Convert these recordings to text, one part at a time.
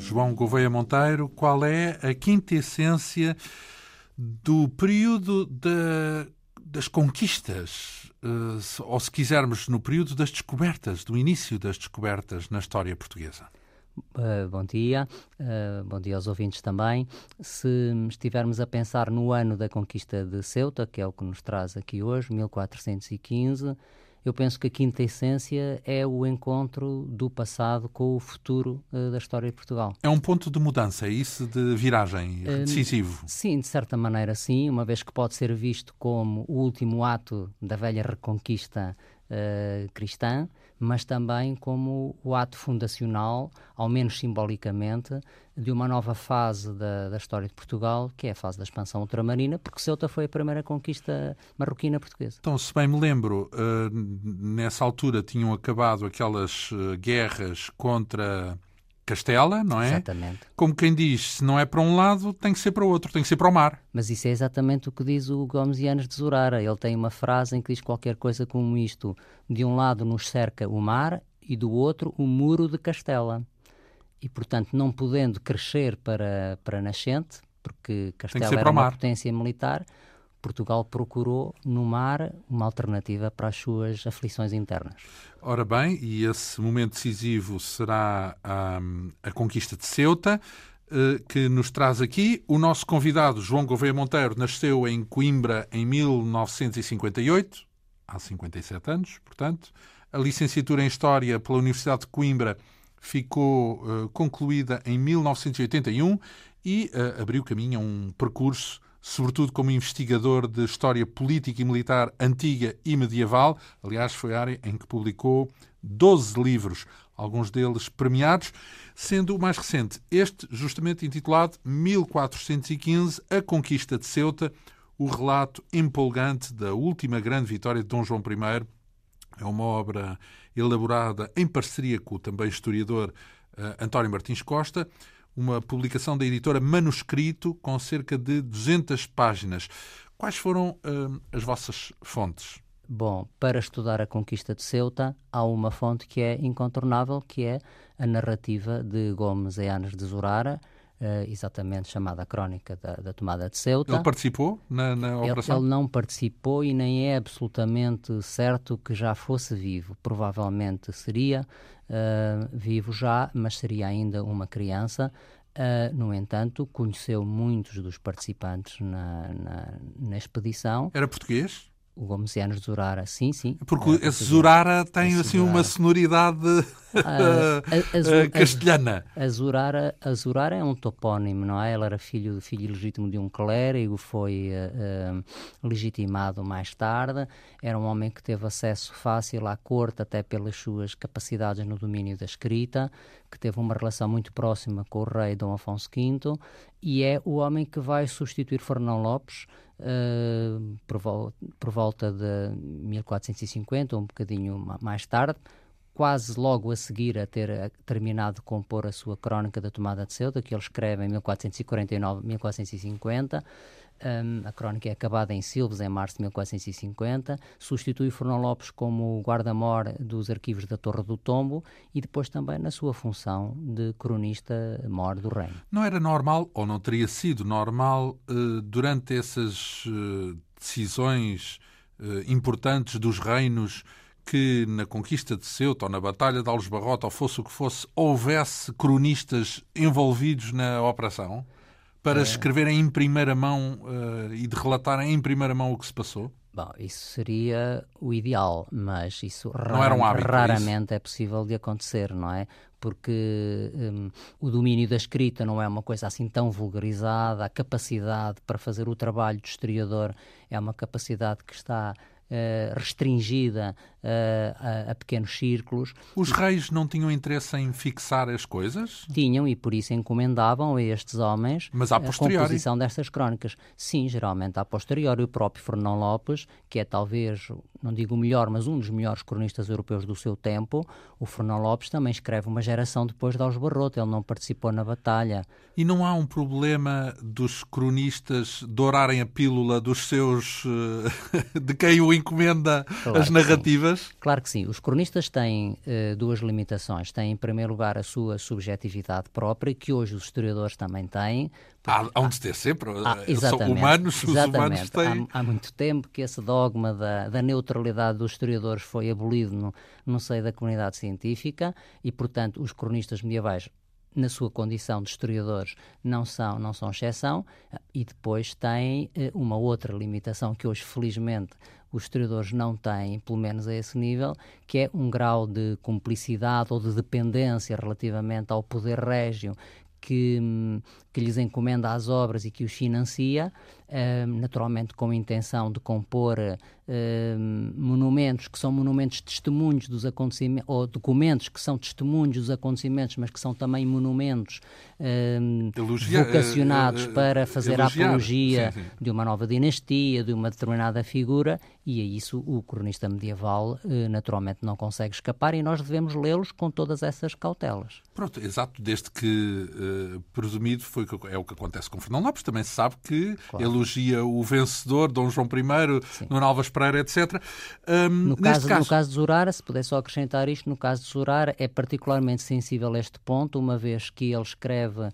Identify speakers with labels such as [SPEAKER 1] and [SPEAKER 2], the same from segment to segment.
[SPEAKER 1] João Gouveia Monteiro. Qual é a quinta essência do período das conquistas, uh, ou se quisermos, no período das descobertas, do início das descobertas na história portuguesa?
[SPEAKER 2] Uh, bom dia, uh, bom dia aos ouvintes também. Se estivermos a pensar no ano da conquista de Ceuta, que é o que nos traz aqui hoje, 1415, eu penso que a quinta essência é o encontro do passado com o futuro uh, da história de Portugal.
[SPEAKER 1] É um ponto de mudança, é isso de viragem uh, decisivo?
[SPEAKER 2] Sim, de certa maneira sim, uma vez que pode ser visto como o último ato da velha reconquista uh, cristã, mas também como o ato fundacional, ao menos simbolicamente, de uma nova fase da, da, história de Portugal, que é a fase da expansão ultramarina, porque Ceuta foi a primeira conquista marroquina portuguesa.
[SPEAKER 1] Então, se bem me lembro, uh, nessa altura tinham acabado aquelas uh, guerras contra Castela, não é?
[SPEAKER 2] Exatamente.
[SPEAKER 1] Como quem diz, se não é para um lado, tem que ser para o outro, tem que ser para o mar.
[SPEAKER 2] Mas isso é exatamente o que diz o Gomes Yanes de Zurara. Ele tem uma frase em que diz qualquer coisa como isto: de um lado nos cerca o mar e do outro o muro de Castela. E, portanto, não podendo crescer para, para nascente, porque Castela era uma potência militar, Portugal procurou no mar uma alternativa para as suas aflições internas.
[SPEAKER 1] Ora bem, e esse momento decisivo será um, a conquista de Ceuta, uh, que nos traz aqui. O nosso convidado, João Gouveia Monteiro, nasceu em Coimbra em 1958, há 57 anos, portanto. A licenciatura em História pela Universidade de Coimbra ficou uh, concluída em 1981 e uh, abriu caminho a um percurso sobretudo como investigador de história política e militar antiga e medieval. Aliás, foi a área em que publicou 12 livros, alguns deles premiados, sendo o mais recente este, justamente intitulado 1415 A Conquista de Ceuta, o relato empolgante da última grande vitória de Dom João I. É uma obra elaborada em parceria com o também historiador uh, António Martins Costa uma publicação da editora Manuscrito com cerca de 200 páginas. Quais foram uh, as vossas fontes?
[SPEAKER 2] Bom, para estudar a conquista de Ceuta, há uma fonte que é incontornável, que é a narrativa de Gomes Eanes de Zurara, Uh, exatamente chamada Crónica da, da, Tomada de Ceuta.
[SPEAKER 1] Ele participou na, na operação?
[SPEAKER 2] Ele, ele, não participou e nem é absolutamente certo que já fosse vivo. Provavelmente seria uh, vivo já, mas seria ainda uma criança. Uh, no entanto, conheceu muitos dos participantes na, na, na expedição.
[SPEAKER 1] Era português?
[SPEAKER 2] O Gomesianos de Zurara, sim, sim.
[SPEAKER 1] Porque é, esse Zurara tem assim Zurara. uma sonoridade ah, a, a, castelhana.
[SPEAKER 2] A, Zurara, a Zurara é um topónimo, não é? Ele era filho, filho legítimo de um clérigo, foi uh, uh, legitimado mais tarde, era um homem que teve acesso fácil à corte até pelas suas capacidades no domínio da escrita, que teve uma relação muito próxima com o rei Dom Afonso V e é o homem que vai substituir Fernão Lopes uh, por, vol por, volta de 1450, um bocadinho mais tarde, quase logo a seguir a ter terminado de compor a sua Crónica da Tomada de Ceuta, que ele escreve em 1449-1450. Um, a crónica é acabada em Silves, em março de 1450, substitui Fernão Lopes como guarda-mor dos arquivos da Torre do Tombo e depois também na sua função de cronista-mor do reino.
[SPEAKER 1] Não era normal, ou não teria sido normal, uh, durante essas uh, decisões uh, importantes dos reinos, que na conquista de Ceuta ou na Batalha de Alves Barrota, ou fosse o que fosse, houvesse cronistas envolvidos na operação? Para é. escreverem em primeira mão uh, e de relatarem em primeira mão o que se passou?
[SPEAKER 2] Bom, isso seria o ideal, mas isso
[SPEAKER 1] um hábito,
[SPEAKER 2] é raramente é, é, possível de acontecer, não é? Porque um, o domínio da escrita não é uma coisa assim tão vulgarizada, a capacidade para fazer o trabalho do historiador é uma capacidade que está Uh, restringida a, a, pequenos círculos.
[SPEAKER 1] Os reis não tinham interesse em fixar as coisas?
[SPEAKER 2] Tinham e por isso encomendavam a estes homens
[SPEAKER 1] Mas a,
[SPEAKER 2] composição destas crónicas. Sim, geralmente a posteriori. O próprio Fernão Lopes, que é talvez não digo o melhor, mas um dos melhores cronistas europeus do seu tempo, o Fernão Lopes também escreve uma geração depois de Algebarrote, ele não participou na batalha.
[SPEAKER 1] E não há um problema dos cronistas dourarem a pílula dos seus, eh, de quem o encomenda claro as narrativas?
[SPEAKER 2] Claro que sim. Os cronistas têm uh, duas limitações. Têm, em primeiro lugar, a sua subjetividade própria, que hoje os historiadores também têm,
[SPEAKER 1] Há, há um de ter sempre. Ah, São humanos, os humanos têm.
[SPEAKER 2] Há, há, muito tempo que esse dogma da, da neutralidade dos historiadores foi abolido no, no seio da comunidade científica e, portanto, os cronistas medievais na sua condição de historiadores não são não são exceção e depois têm eh, uma outra limitação que hoje felizmente os historiadores não têm, pelo menos a esse nível, que é um grau de cumplicidade ou de dependência relativamente ao poder régio que, que lhes encomenda as obras e que os financia, naturalmente com a intenção de compor monumentos que são monumentos testemunhos dos acontecimentos, ou documentos que são testemunhos dos acontecimentos, mas que são também monumentos uh, vocacionados para fazer elogiar. a apologia sim, sim. de uma nova dinastia, de uma determinada figura, e a isso o cronista medieval naturalmente não consegue escapar e nós devemos lê-los com todas essas cautelas.
[SPEAKER 1] Pronto, exato, desde que presumido foi é o que acontece com Fernão Lopes, também se sabe que claro. Elogia o vencedor, Dom João I, Nuno Alves Pereira, etc.
[SPEAKER 2] Um, no, caso, caso... no caso de Zurara, se puder só acrescentar isto, no caso de Zurara é particularmente sensível a este ponto, uma vez que ele escreve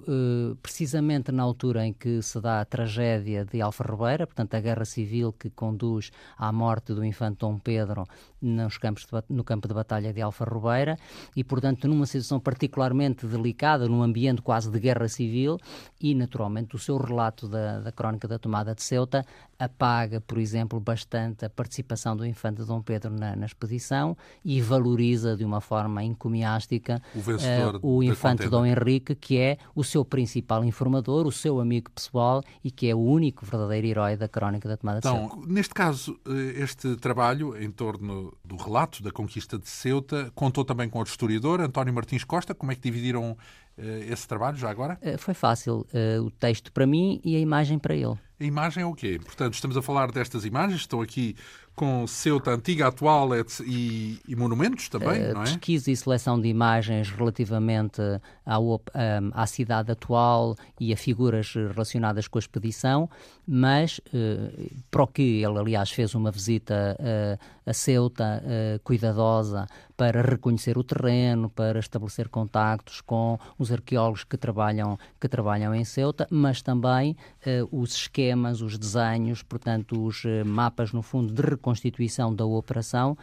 [SPEAKER 2] Uh, precisamente na altura em que se dá a tragédia de Alfa Ribeira, portanto a guerra civil que conduz à morte do infante Dom Pedro nos campos de, no campo de batalha de Alfa Ribeira e, portanto, numa situação particularmente delicada, num ambiente quase de guerra civil e, naturalmente, o seu relato da, da crónica da tomada de Ceuta apaga, por exemplo, bastante a participação do infante Dom Pedro na, na expedição e valoriza de uma forma encomiástica
[SPEAKER 1] o,
[SPEAKER 2] uh, o infante Dom Henrique, que é o seu principal informador, o seu amigo pessoal e que é o único verdadeiro herói da crónica da tomada
[SPEAKER 1] então,
[SPEAKER 2] de Ceuta.
[SPEAKER 1] Neste caso, eh, este trabalho em torno do relato da conquista de Ceuta contou também com o historiador António Martins Costa. Como é que dividiram uh, esse trabalho já agora?
[SPEAKER 2] Foi fácil. O texto para mim e a imagem para ele.
[SPEAKER 1] A imagem é o quê? Portanto, estamos a falar destas imagens, estão aqui com Ceuta antiga, atual e, e monumentos também, uh, não é?
[SPEAKER 2] Pesquisa e seleção de imagens relativamente à, um, à, cidade atual e a figuras relacionadas com a expedição, mas uh, para o que ele, aliás, fez uma visita uh, a Ceuta cuidadosa para reconhecer o terreno, para estabelecer contactos com os arqueólogos que trabalham, que trabalham em Ceuta, mas também os esquemas, os desenhos, portanto, os mapas, no fundo, de reconhecimento constituição da operação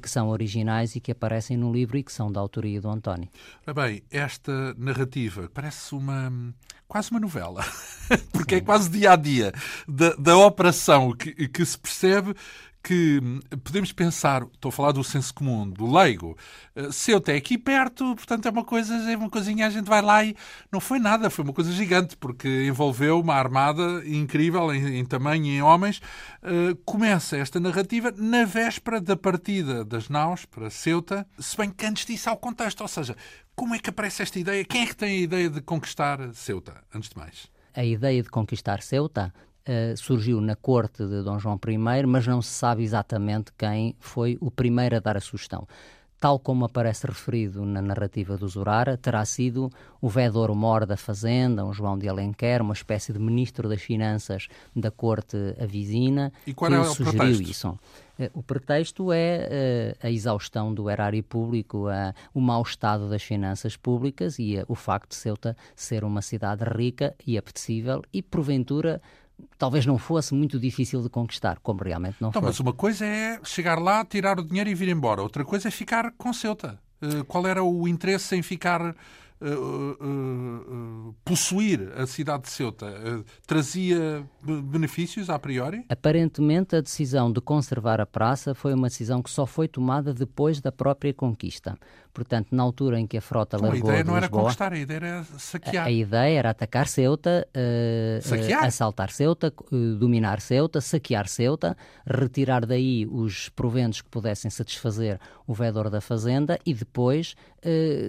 [SPEAKER 2] que são originais e que aparecem no livro e que são da autoria do António.
[SPEAKER 1] bem, esta narrativa parece uma quase uma novela, porque é Sim. é quase dia a dia da, da operação que, que se percebe que podemos pensar, estou a falar do senso comum, do leigo, eh, Ceuta é aqui perto, portanto é uma coisa, é uma coisinha, a gente vai lá e não foi nada, foi uma coisa gigante, porque envolveu uma armada incrível em, em tamanho e em homens. Uh, começa esta narrativa na véspera da partida das naus para Ceuta, se bem que antes disso há o contexto, ou seja, como é que aparece esta ideia? Quem é que tem a ideia de conquistar Ceuta, antes de mais?
[SPEAKER 2] A ideia de conquistar Ceuta Uh, surgiu na corte de Dom João I, mas não se sabe exatamente quem foi o primeiro a dar a sugestão. Tal como aparece referido na narrativa do Zurara, terá sido o vedor mor da Fazenda, um João de Alenquer, uma espécie de ministro das Finanças da corte avisina,
[SPEAKER 1] e qual que é sugeriu pretexto?
[SPEAKER 2] isso. Uh, o pretexto é uh, a exaustão do erário público, o mau estado das finanças públicas e o facto de Ceuta ser uma cidade rica e apetecível e, porventura, talvez não fosse muito difícil de conquistar, como realmente não
[SPEAKER 1] então,
[SPEAKER 2] foi.
[SPEAKER 1] Mas uma coisa é chegar lá, tirar o dinheiro e vir embora. Outra coisa é ficar com Ceuta. Uh, qual era o interesse em ficar Uh, uh, possuir a cidade de Ceuta trazia benefícios a priori?
[SPEAKER 2] Aparentemente, a decisão de conservar a praça foi uma decisão que só foi tomada depois da própria conquista, Portanto, na altura em que a frota
[SPEAKER 1] então,
[SPEAKER 2] largou
[SPEAKER 1] a ideia não
[SPEAKER 2] era
[SPEAKER 1] Lisboa, conquistar, a ideia era saquear.
[SPEAKER 2] A, a ideia era atacar Ceuta, uh. Uh, assaltar Ceuta, uh, dominar Ceuta, saquear Ceuta, retirar daí os proventos que pudessem satisfazer o vedor da fazenda e depois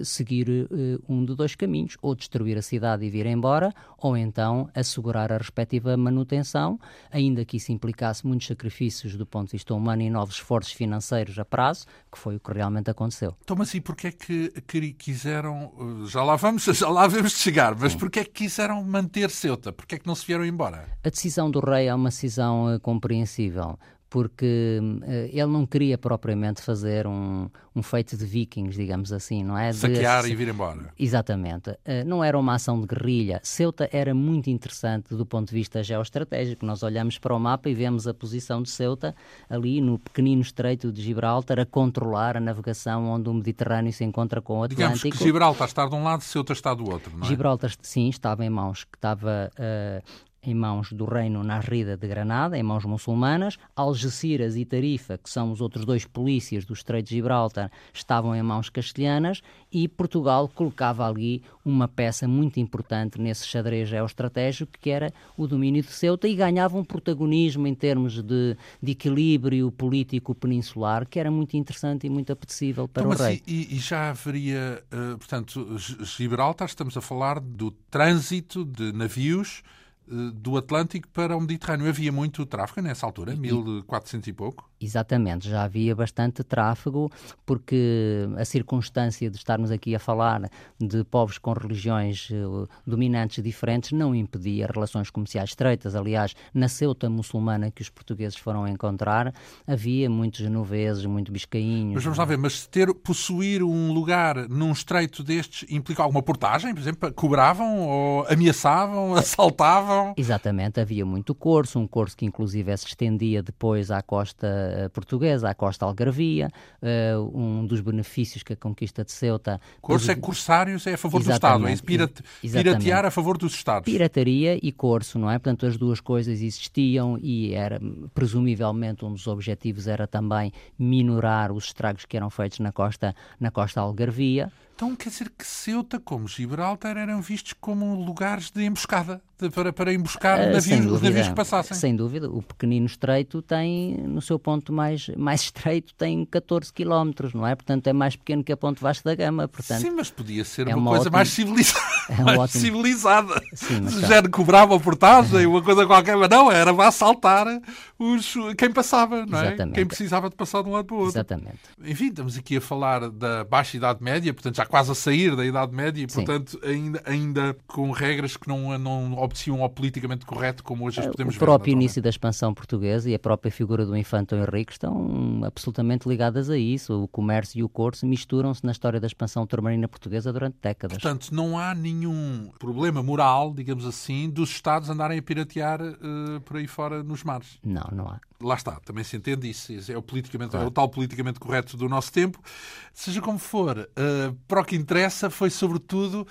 [SPEAKER 2] seguir um de dois caminhos, ou destruir a cidade e vir embora, ou então assegurar a respectiva manutenção, ainda que isso implicasse muitos sacrifícios do ponto de vista humano e novos esforços financeiros a prazo, que foi o que realmente aconteceu.
[SPEAKER 1] Então, mas e porquê é que, quiseram, já lá vamos, já lá vamos chegar, mas porquê é que quiseram manter Ceuta? Porquê é que não se vieram embora?
[SPEAKER 2] A decisão do rei é uma decisão uh, compreensível porque uh, ele não queria propriamente fazer um, um feito de vikings, digamos assim, não é? De,
[SPEAKER 1] Saquear e vir embora.
[SPEAKER 2] Exatamente. Uh, não era uma ação de guerrilha. Ceuta era muito interessante do ponto de vista geoestratégico. Nós olhamos para o mapa e vemos a posição de Ceuta ali no pequenino estreito de Gibraltar a controlar a navegação onde o Mediterrâneo se encontra com o Atlântico.
[SPEAKER 1] Digamos que Gibraltar está de um lado, Ceuta está do outro, não é?
[SPEAKER 2] Gibraltar, sim, estava em mãos que estava... Uh, em mãos do reino Nasrida de Granada, em mãos muçulmanas. Algeciras e Tarifa, que são os outros dois polícias do Estreito de Gibraltar, estavam em mãos castelhanas e Portugal colocava ali uma peça muito importante nesse xadrez geoestratégico que era o domínio de Ceuta e ganhava um protagonismo em termos de, de equilíbrio político peninsular que era muito interessante e muito apetecível para
[SPEAKER 1] então,
[SPEAKER 2] o rei.
[SPEAKER 1] E, e, já haveria, uh, portanto, Gibraltar, estamos a falar do trânsito de navios eh, do Atlântico para o Mediterrâneo. Havia muito tráfego nessa altura, 1400 e pouco?
[SPEAKER 2] Exatamente, já havia bastante tráfego, porque a circunstância de estarmos aqui a falar de povos com religiões uh, dominantes diferentes não impedia relações comerciais estreitas. Aliás, na Ceuta muçulmana que os portugueses foram encontrar, havia muitos genoveses, muito biscainhos.
[SPEAKER 1] Mas vamos lá ver, mas ter, possuir um lugar num estreito destes implica alguma portagem? Por exemplo, cobravam ou ameaçavam, assaltavam?
[SPEAKER 2] Exatamente, havia muito curso, um curso que inclusive se estendia depois à costa eh, portuguesa, à costa algarvia, uh, um dos benefícios que a conquista de Ceuta...
[SPEAKER 1] Corso é corsários, é a favor Exatamente. do Estado, é isso? Pirat... Piratear a favor dos Estados.
[SPEAKER 2] Pirataria e corso, não é? Portanto, as duas coisas existiam e era, presumivelmente, um dos objetivos era também minorar os estragos que eram feitos na costa, na costa algarvia.
[SPEAKER 1] Então quer dizer que Ceuta, como Gibraltar, eram vistos como lugares de emboscada, de, para, para emboscar uh, navios, dúvida, os navios que passassem.
[SPEAKER 2] Sem dúvida. O pequenino estreito tem, no seu ponto mais, mais estreito, tem 14 km, não é? Portanto, é mais pequeno que a Ponte Vasco da Gama. Portanto,
[SPEAKER 1] Sim, mas podia ser é uma, uma coisa ótima, mais civilizada. É um mais ótimo... civilizada.
[SPEAKER 2] Sim, mas
[SPEAKER 1] Já tá. cobrava portagem, uma coisa qualquer, mas não, era para assaltar os, quem passava, não é?
[SPEAKER 2] Exatamente.
[SPEAKER 1] Quem precisava de passar de um lado para o outro.
[SPEAKER 2] Exatamente.
[SPEAKER 1] Enfim, estamos aqui a falar da Baixa Idade Média, portanto, já quase a sair da Idade Média e, portanto, ainda, ainda com regras que não, não obedeciam ao politicamente correto, como hoje as podemos
[SPEAKER 2] ver. O próprio início da expansão portuguesa e a própria figura do Infante Henrique estão absolutamente ligadas a isso. O comércio e o corso misturam-se na história da expansão turmarina portuguesa durante décadas.
[SPEAKER 1] Portanto, não há nenhum problema moral, digamos assim, dos Estados andarem a piratear uh, por aí fora nos mares.
[SPEAKER 2] Não, não há
[SPEAKER 1] lá está, também se entende isso, é o, politicamente, claro. é o tal politicamente correto do nosso tempo. Seja como for, uh, para o que interessa foi sobretudo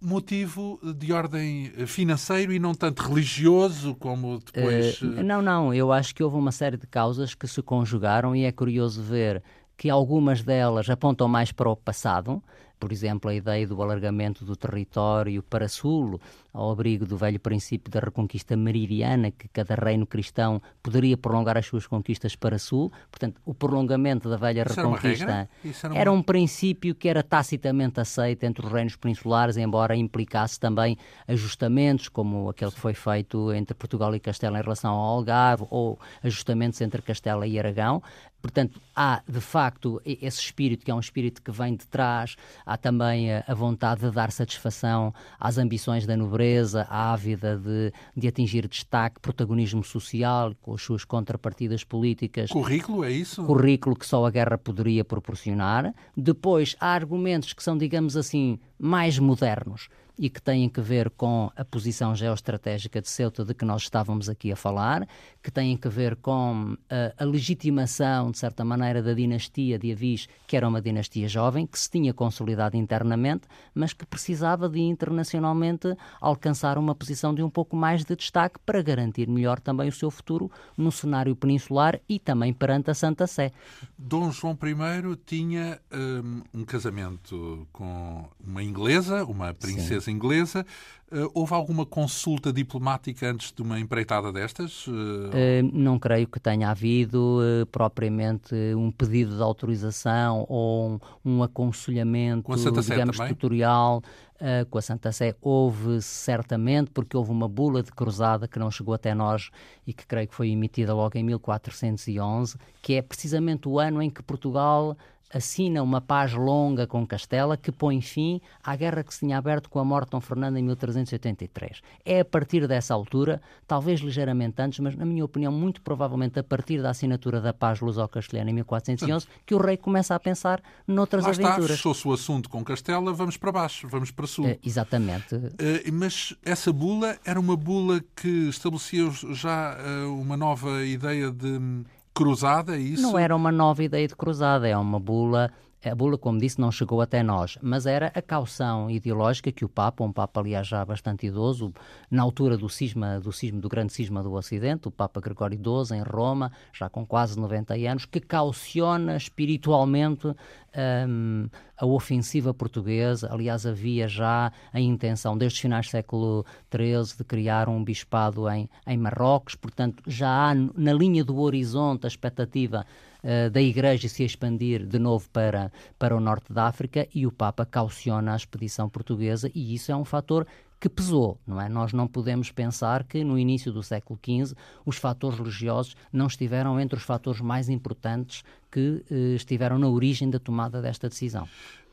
[SPEAKER 1] motivo de ordem financeiro e não tanto religioso como depois.
[SPEAKER 2] Uh, não, não, eu acho que houve uma série de causas que se conjugaram e é curioso ver que algumas delas apontam mais para o passado, por exemplo, a ideia do alargamento do território para sul, ao abrigo do velho princípio da reconquista meridiana, que cada reino cristão poderia prolongar as suas conquistas para sul. Portanto, o prolongamento da velha
[SPEAKER 1] Isso
[SPEAKER 2] reconquista
[SPEAKER 1] era,
[SPEAKER 2] era, era, um princípio que era tacitamente aceito entre os reinos peninsulares, embora implicasse também ajustamentos, como aquele que foi feito entre Portugal e Castela em relação ao Algarve, ou ajustamentos entre Castela e Aragão. Portanto, há de facto esse espírito, que é um espírito que vem de trás, há também a, vontade de dar satisfação às ambições da nobreza, ávida de, de atingir destaque, protagonismo social, com as suas contrapartidas políticas.
[SPEAKER 1] Currículo, é isso?
[SPEAKER 2] Currículo que só a guerra poderia proporcionar. Depois, há argumentos que são, digamos assim, mais modernos e que têm que ver com a posição geoestratégica de Ceuta de que nós estávamos aqui a falar, que têm que ver com a, eh, a legitimação, de certa maneira, da dinastia de Avis, que era uma dinastia jovem, que se tinha consolidado internamente, mas que precisava de internacionalmente alcançar uma posição de um pouco mais de destaque para garantir melhor também o seu futuro no cenário peninsular e também perante a Santa Sé.
[SPEAKER 1] Dom João I tinha um, um casamento com uma inglesa, uma princesa Sim. inglesa. Uh, houve alguma consulta diplomática antes de uma empreitada destas? Uh...
[SPEAKER 2] Uh, não creio que tenha havido propriamente um pedido de autorização ou um, aconselhamento, digamos, tutorial. Uh, com a Santa Sé houve certamente, porque houve uma bula de cruzada que não chegou até nós e que creio que foi emitida logo em 1411, que é precisamente o ano em que Portugal assina uma paz longa com Castela que põe fim à guerra que se tinha aberto com a morte de Dom Fernando em 1383. É a partir dessa altura, talvez ligeiramente antes, mas na minha opinião, muito provavelmente a partir da assinatura da paz luso-castelhana em 1411, que o rei começa a pensar noutras
[SPEAKER 1] Lá
[SPEAKER 2] aventuras.
[SPEAKER 1] Está, fechou-se o assunto com Castela, vamos para baixo, vamos para sul. Uh,
[SPEAKER 2] exatamente. Uh,
[SPEAKER 1] mas essa bula era uma bula que estabelecia já uh, uma nova ideia de cruzada, é isso?
[SPEAKER 2] Não era uma nova ideia de cruzada, é uma bula a bula, como disse, não chegou até nós, mas era a caução ideológica que o Papa, um Papa aliás já bastante idoso, na altura do cisma, do cisma, do grande cisma do Ocidente, o Papa Gregório XII em Roma, já com quase 90 anos, que cauciona espiritualmente um, a ofensiva portuguesa. Aliás, havia já a intenção, desde os finais do século XIII, de criar um bispado em, em Marrocos, portanto, já há na linha do horizonte a expectativa uh, da Igreja se expandir de novo para, para o norte da África e o Papa cauciona a expedição portuguesa e isso é um fator que pesou, não é? Nós não podemos pensar que no início do século XV os fatores religiosos não estiveram entre os fatores mais importantes que uh, estiveram na origem da tomada desta decisão.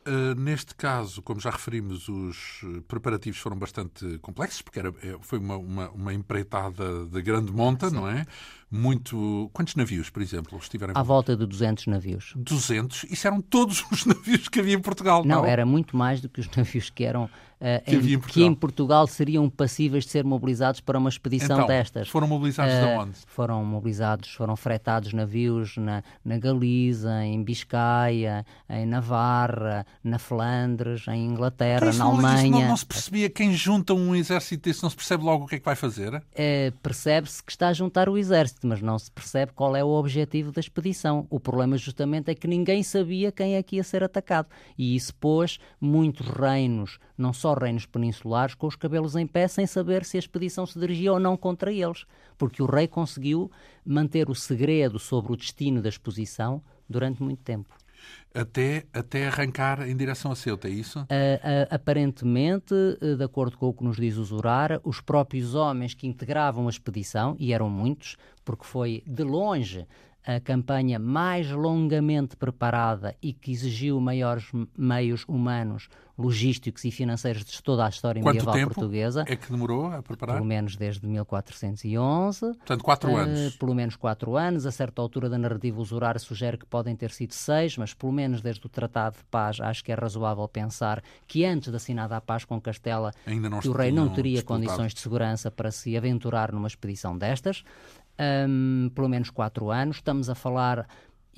[SPEAKER 1] Uh, neste caso, como já referimos, os preparativos foram bastante complexos, porque era, foi uma, uma, uma empreitada de grande monta, Sim. não é? Muito. Quantos navios, por exemplo, estiveram
[SPEAKER 2] À volta de 200 navios.
[SPEAKER 1] 200? Isso eram todos os navios que havia em Portugal, não?
[SPEAKER 2] Não, era muito mais do que os navios que eram. Uh, que, em, em que, em, Portugal seriam passíveis de ser mobilizados para uma expedição
[SPEAKER 1] então,
[SPEAKER 2] destas.
[SPEAKER 1] Foram mobilizados uh, de
[SPEAKER 2] eh,
[SPEAKER 1] onde?
[SPEAKER 2] Foram mobilizados, foram fretados navios na, na Galiza, em Biscaia, em Navarra, na Flandres, em Inglaterra, na Alemanha.
[SPEAKER 1] Não, não, se percebia quem junta um exército desse, não se percebe logo o que é que vai fazer?
[SPEAKER 2] Uh, Percebe-se que está a juntar o exército mas não se percebe qual é o objetivo da expedição. O problema justamente é que ninguém sabia quem é que ia ser atacado. E isso pôs muitos reinos, não só reinos peninsulares, com os cabelos em pé, sem saber se a expedição se dirigia ou não contra eles. Porque o rei conseguiu manter o segredo sobre o destino da exposição durante muito tempo
[SPEAKER 1] até, até arrancar em direção a Ceuta, é isso? Uh,
[SPEAKER 2] uh, aparentemente, uh, de acordo com o que nos diz o Zurara, os próprios homens que integravam a expedição, e eram muitos, porque foi de longe a campanha mais longamente preparada e que exigiu maiores meios humanos, logísticos e financeiros de toda a história
[SPEAKER 1] Quanto
[SPEAKER 2] medieval
[SPEAKER 1] tempo
[SPEAKER 2] portuguesa.
[SPEAKER 1] é que demorou a preparar?
[SPEAKER 2] Pelo menos desde 1411.
[SPEAKER 1] Portanto, quatro uh, anos.
[SPEAKER 2] Pelo menos quatro anos. A certa altura da narrativa usurária sugere que podem ter sido seis, mas pelo menos desde o Tratado de Paz acho que é razoável pensar que antes de assinada a paz com Castela, que o rei não teria disputado. condições de segurança para se aventurar numa expedição destas um, pelo menos quatro anos. Estamos a falar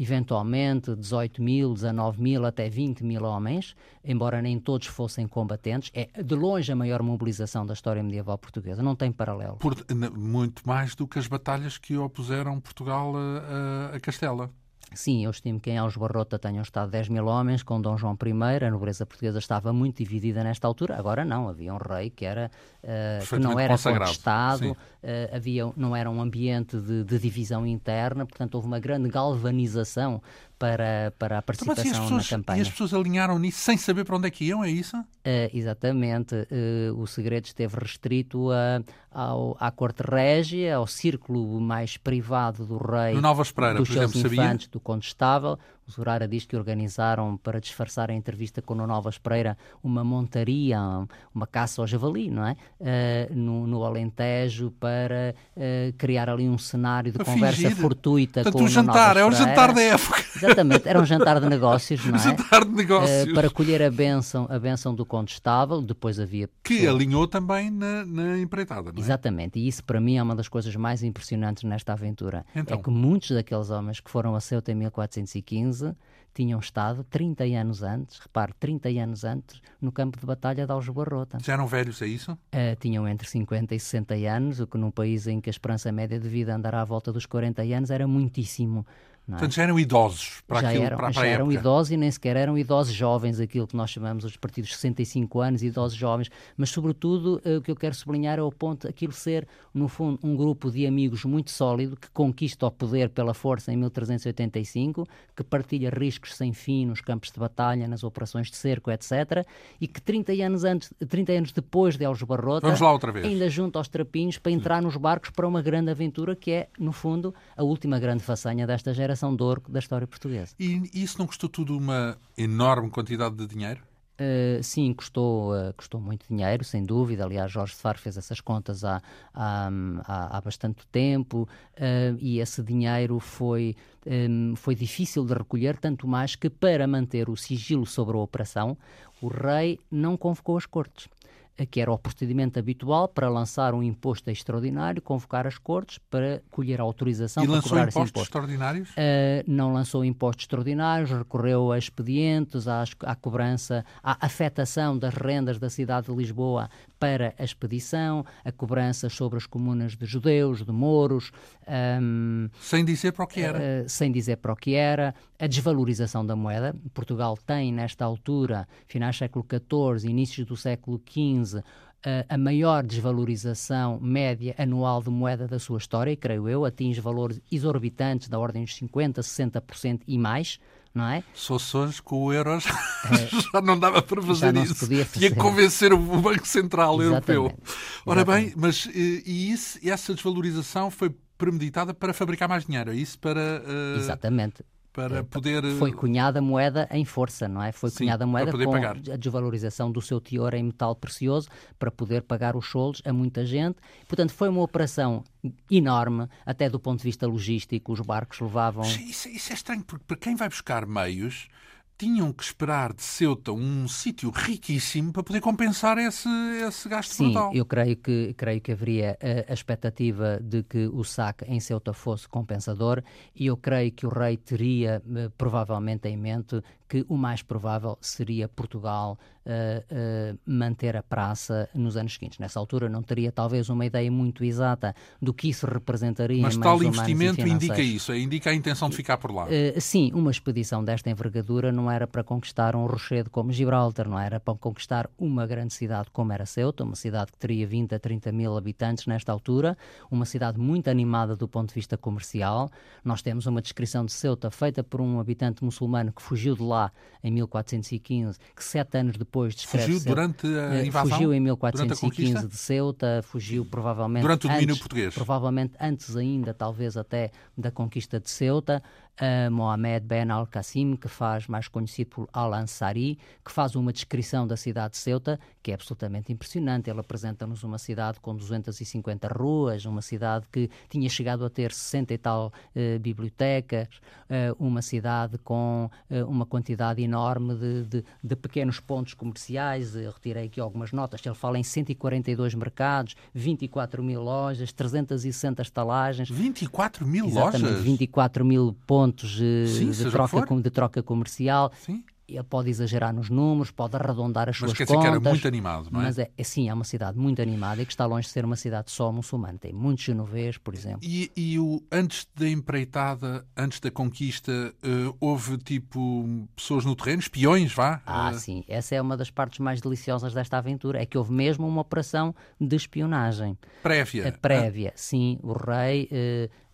[SPEAKER 2] eventualmente 18 mil, 19 mil, até 20 mil homens, embora nem todos fossem combatentes. É de longe a maior mobilização da história medieval portuguesa, não tem paralelo.
[SPEAKER 1] Por, muito mais do que as batalhas que opuseram Portugal a, a, Castela.
[SPEAKER 2] Sim, eu estimo que em Aljubarrota tenham estado 10 mil homens, com Dom João I, a nobreza portuguesa estava muito dividida nesta altura, agora não, havia um rei que, era, uh, que não era contestado, uh, havia, não era um ambiente de, de, divisão interna, portanto houve uma grande galvanização para, para a participação então, pessoas, na campanha.
[SPEAKER 1] E as pessoas alinharam nisso sem saber para onde é que iam, é isso? Uh,
[SPEAKER 2] exatamente. Uh, o segredo esteve restrito a, ao, à corte régia, ao círculo mais privado do rei,
[SPEAKER 1] no Nova Espereira,
[SPEAKER 2] dos
[SPEAKER 1] por exemplo,
[SPEAKER 2] infantes,
[SPEAKER 1] sabia?
[SPEAKER 2] do condestável. Zurara diz que organizaram, para disfarçar a entrevista com o Novas Pereira, uma montaria, uma caça ao javali, não é? Uh, no, no, Alentejo, para uh, criar ali um cenário de para conversa fingir. fortuita
[SPEAKER 1] Portanto,
[SPEAKER 2] com
[SPEAKER 1] um jantar, é um jantar da época.
[SPEAKER 2] Exatamente, era um jantar de negócios, não é?
[SPEAKER 1] jantar de negócios.
[SPEAKER 2] Uh, para colher a benção, a benção do Condestável, depois havia...
[SPEAKER 1] Que alinhou também na, na empreitada, não é?
[SPEAKER 2] Exatamente, e isso para mim é uma das coisas mais impressionantes nesta aventura. Então. É que muitos daqueles homens que foram a Ceuta em 1415 tinham estado 30 anos antes, repare, 30 anos antes, no campo de batalha de Aljubarrota.
[SPEAKER 1] Já eram velhos, é isso?
[SPEAKER 2] Uh, tinham entre 50 e 60 anos, o que num país em que a esperança média de vida andará à volta dos 40 anos era muitíssimo.
[SPEAKER 1] É? Portanto, já eram idosos para
[SPEAKER 2] já
[SPEAKER 1] aquilo,
[SPEAKER 2] eram,
[SPEAKER 1] para,
[SPEAKER 2] para
[SPEAKER 1] já
[SPEAKER 2] eram idosos e nem sequer eram idosos jovens, aquilo que nós chamamos os partidos de 65 anos, idosos jovens, mas sobretudo uh, o que eu quero sublinhar é o ponto aquilo ser, no fundo, um grupo de amigos muito sólido que conquista o poder pela força em 1385, que partilha riscos sem fim nos campos de batalha, nas operações de cerco, etc. E que 30 anos, antes, 30 anos depois de Barrota,
[SPEAKER 1] Vamos lá outra vez.
[SPEAKER 2] ainda junto aos trapinhos para entrar nos barcos para uma grande aventura que é, no fundo, a última grande façanha desta geração geração de ouro da história portuguesa.
[SPEAKER 1] E isso não custou tudo uma enorme quantidade de dinheiro?
[SPEAKER 2] Uh, sim, custou, uh, custou muito dinheiro, sem dúvida. Aliás, Jorge de Faro fez essas contas há, há, há, há bastante tempo uh, e esse dinheiro foi, um, foi difícil de recolher, tanto mais que, para manter o sigilo sobre a operação, o rei não convocou as cortes que era o procedimento habitual para lançar um imposto extraordinário, convocar as cortes para colher a autorização
[SPEAKER 1] e
[SPEAKER 2] para cobrar
[SPEAKER 1] impostos
[SPEAKER 2] esse imposto.
[SPEAKER 1] extraordinários?
[SPEAKER 2] Uh, não lançou impostos extraordinários, recorreu a expedientes, à, à cobrança, à afetação das rendas da cidade de Lisboa para a expedição, a cobrança sobre as comunas de judeus, de mouros. Um,
[SPEAKER 1] sem dizer para o que era. Uh,
[SPEAKER 2] sem dizer para o que era. A desvalorização da moeda. Portugal tem, nesta altura, finais do século XIV, inícios do século XV, a maior desvalorização média anual de moeda da sua história, creio eu, atinge valores exorbitantes da ordem dos 50%, 60% e mais não é?
[SPEAKER 1] Hoje com o euro já, é, já não dava para fazer
[SPEAKER 2] isso.
[SPEAKER 1] Tinha que convencer o Banco Central Exatamente. Europeu. Ora Exatamente. bem, mas e, isso, essa desvalorização foi premeditada para fabricar mais dinheiro, é isso? Para,
[SPEAKER 2] uh... Exatamente
[SPEAKER 1] para é, poder.
[SPEAKER 2] Foi cunhada a moeda em força, não é? Foi Sim, cunhada a moeda com pagar. a desvalorização do seu teor em metal precioso para poder pagar os solos a muita gente. Portanto, foi uma operação enorme, até do ponto de vista logístico. Os barcos levavam.
[SPEAKER 1] Isso, isso é estranho, porque para quem vai buscar meios tinham que esperar de Ceuta um sítio riquíssimo para poder compensar esse, esse gasto
[SPEAKER 2] Sim,
[SPEAKER 1] brutal.
[SPEAKER 2] eu creio que, creio que haveria a, a, expectativa de que o saque em Ceuta fosse compensador e eu creio que o rei teria eh, provavelmente em mente que o mais provável seria Portugal uh, uh, manter a praça nos anos seguintes. Nessa altura não teria talvez uma ideia muito exata do que isso representaria
[SPEAKER 1] Mas tal investimento indica isso, indica a intenção de ficar por lá.
[SPEAKER 2] Uh, sim, uma expedição desta envergadura não era para conquistar um rochedo como Gibraltar, não era para conquistar uma grande cidade como era Ceuta, uma cidade que teria 20 a 30 mil habitantes nesta altura, uma cidade muito animada do ponto de vista comercial. Nós temos uma descrição de Ceuta feita por um habitante muçulmano que fugiu de lá lá em 1415, que sete anos depois descreve
[SPEAKER 1] Fugiu durante a eh, invasão?
[SPEAKER 2] Fugiu em 1415 de Ceuta, fugiu provavelmente
[SPEAKER 1] durante o domínio
[SPEAKER 2] antes,
[SPEAKER 1] português.
[SPEAKER 2] Provavelmente antes ainda, talvez até da conquista de Ceuta Mohamed Ben Al-Qassim, que faz mais conhecido por Al-Ansari, que faz uma descrição da cidade de Ceuta, que é absolutamente impressionante. Ele apresenta-nos uma cidade com 250 ruas, uma cidade que tinha chegado a ter 60 e tal uh, bibliotecas, uh, uma cidade com uma quantidade enorme de, de, de, pequenos pontos comerciais. Eu retirei aqui algumas notas. Ele fala em 142 mercados, 24 mil lojas, 360 estalagens.
[SPEAKER 1] 24 mil
[SPEAKER 2] Exatamente,
[SPEAKER 1] lojas?
[SPEAKER 2] 24 mil pontos pontos Sim, de, troca, de troca comercial.
[SPEAKER 1] Sim
[SPEAKER 2] ele pode exagerar nos números, pode arredondar as
[SPEAKER 1] mas
[SPEAKER 2] suas contas.
[SPEAKER 1] Mas que era muito animado, não é?
[SPEAKER 2] Mas é, é, sim, é uma cidade muito animada e que está longe de ser uma cidade só muçulmana. Tem muitos genovês, por exemplo.
[SPEAKER 1] E, e o, antes da empreitada, antes da conquista, uh, houve tipo pessoas no terreno, espiões, vá?
[SPEAKER 2] Ah,
[SPEAKER 1] uh...
[SPEAKER 2] sim. Essa é uma das partes mais deliciosas desta aventura. É que houve mesmo uma operação de espionagem.
[SPEAKER 1] Prévia.
[SPEAKER 2] A prévia, ah. sim. O rei... Uh,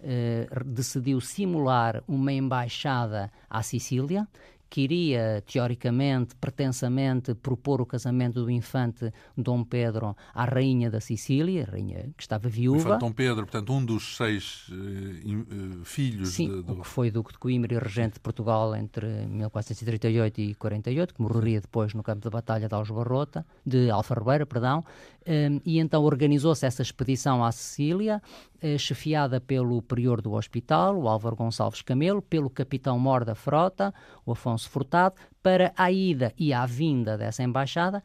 [SPEAKER 2] decidiu simular uma embaixada à Sicília que iria, teoricamente, pretensamente, propor o casamento do infante Dom Pedro à rainha da Sicília, rainha que estava viúva.
[SPEAKER 1] Infante Dom Pedro, portanto, um dos seis uh, uh, filhos
[SPEAKER 2] Sim,
[SPEAKER 1] de,
[SPEAKER 2] do... o que foi Duque de Coimbra e regente de Portugal entre 1438 e 48, que morreria depois no campo de batalha de Aljubarrota, de Alfarrobeira, perdão, um, e então organizou-se essa expedição à Sicília, uh, chefiada pelo prior do hospital, o Álvaro Gonçalves Camelo, pelo capitão-mor da frota, o Afonso Furtado, para a ida e a vinda dessa embaixada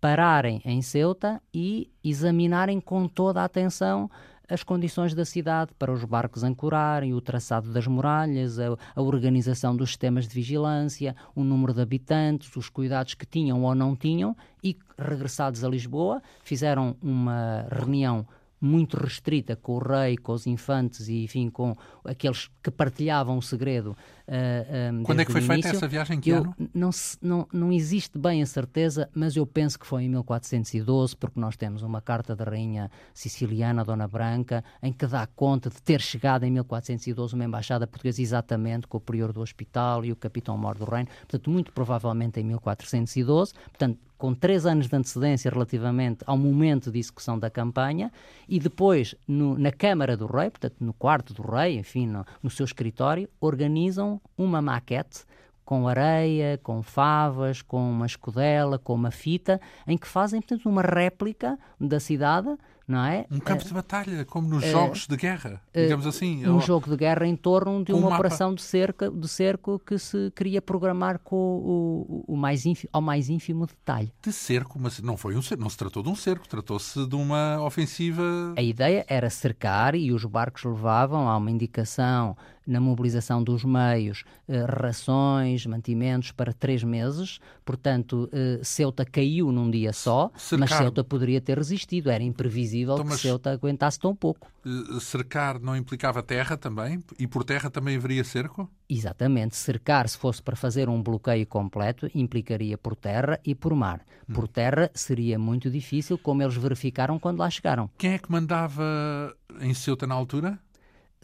[SPEAKER 2] pararem em Ceuta e examinarem com toda a atenção as condições da cidade para os barcos ancorarem, o traçado das muralhas, a, a, organização dos sistemas de vigilância, o número de habitantes, os cuidados que tinham ou não tinham e, regressados a Lisboa, fizeram uma reunião muito restrita com o rei, com os infantes e, enfim, com aqueles que partilhavam o segredo.
[SPEAKER 1] Uh, Quando é que foi feita essa viagem? Que
[SPEAKER 2] eu,
[SPEAKER 1] ano?
[SPEAKER 2] Não, não, não existe bem a certeza, mas eu penso que foi em 1412, porque nós temos uma carta da rainha siciliana, Dona Branca, em que dá conta de ter chegado em 1412 uma embaixada portuguesa exatamente com o prior do hospital e o capitão-mor do reino, portanto, muito provavelmente em 1412. Portanto, com três anos de antecedência relativamente ao momento de execução da campanha, e depois no, na Câmara do Rei, portanto no quarto do Rei, enfim, no, no seu escritório, organizam uma maquete com areia, com favas, com uma escudela, com uma fita, em que fazem, portanto, uma réplica da cidade não é?
[SPEAKER 1] Um campo de batalha, como nos uh, jogos de guerra, digamos assim.
[SPEAKER 2] Um jogo de guerra em torno de uma um operação de, cerca, de cerco que se queria programar com o, o, mais ínfimo, ao mais ínfimo detalhe.
[SPEAKER 1] De cerco, mas não foi um cerco, não se tratou de um cerco, tratou-se de uma ofensiva.
[SPEAKER 2] A ideia era cercar e os barcos levavam a uma indicação na mobilização dos meios, eh, rações, mantimentos para três meses. Portanto, eh, Ceuta caiu num dia só, cercar... mas Ceuta poderia ter resistido. Era imprevisível então, que Ceuta aguentasse tão pouco.
[SPEAKER 1] Eh, cercar não implicava terra também? E por terra também haveria cerco?
[SPEAKER 2] Exatamente. Cercar, se fosse para fazer um bloqueio completo, implicaria por terra e por mar. Por hum. terra seria muito difícil, como eles verificaram quando lá chegaram.
[SPEAKER 1] Quem é que mandava em Ceuta na altura?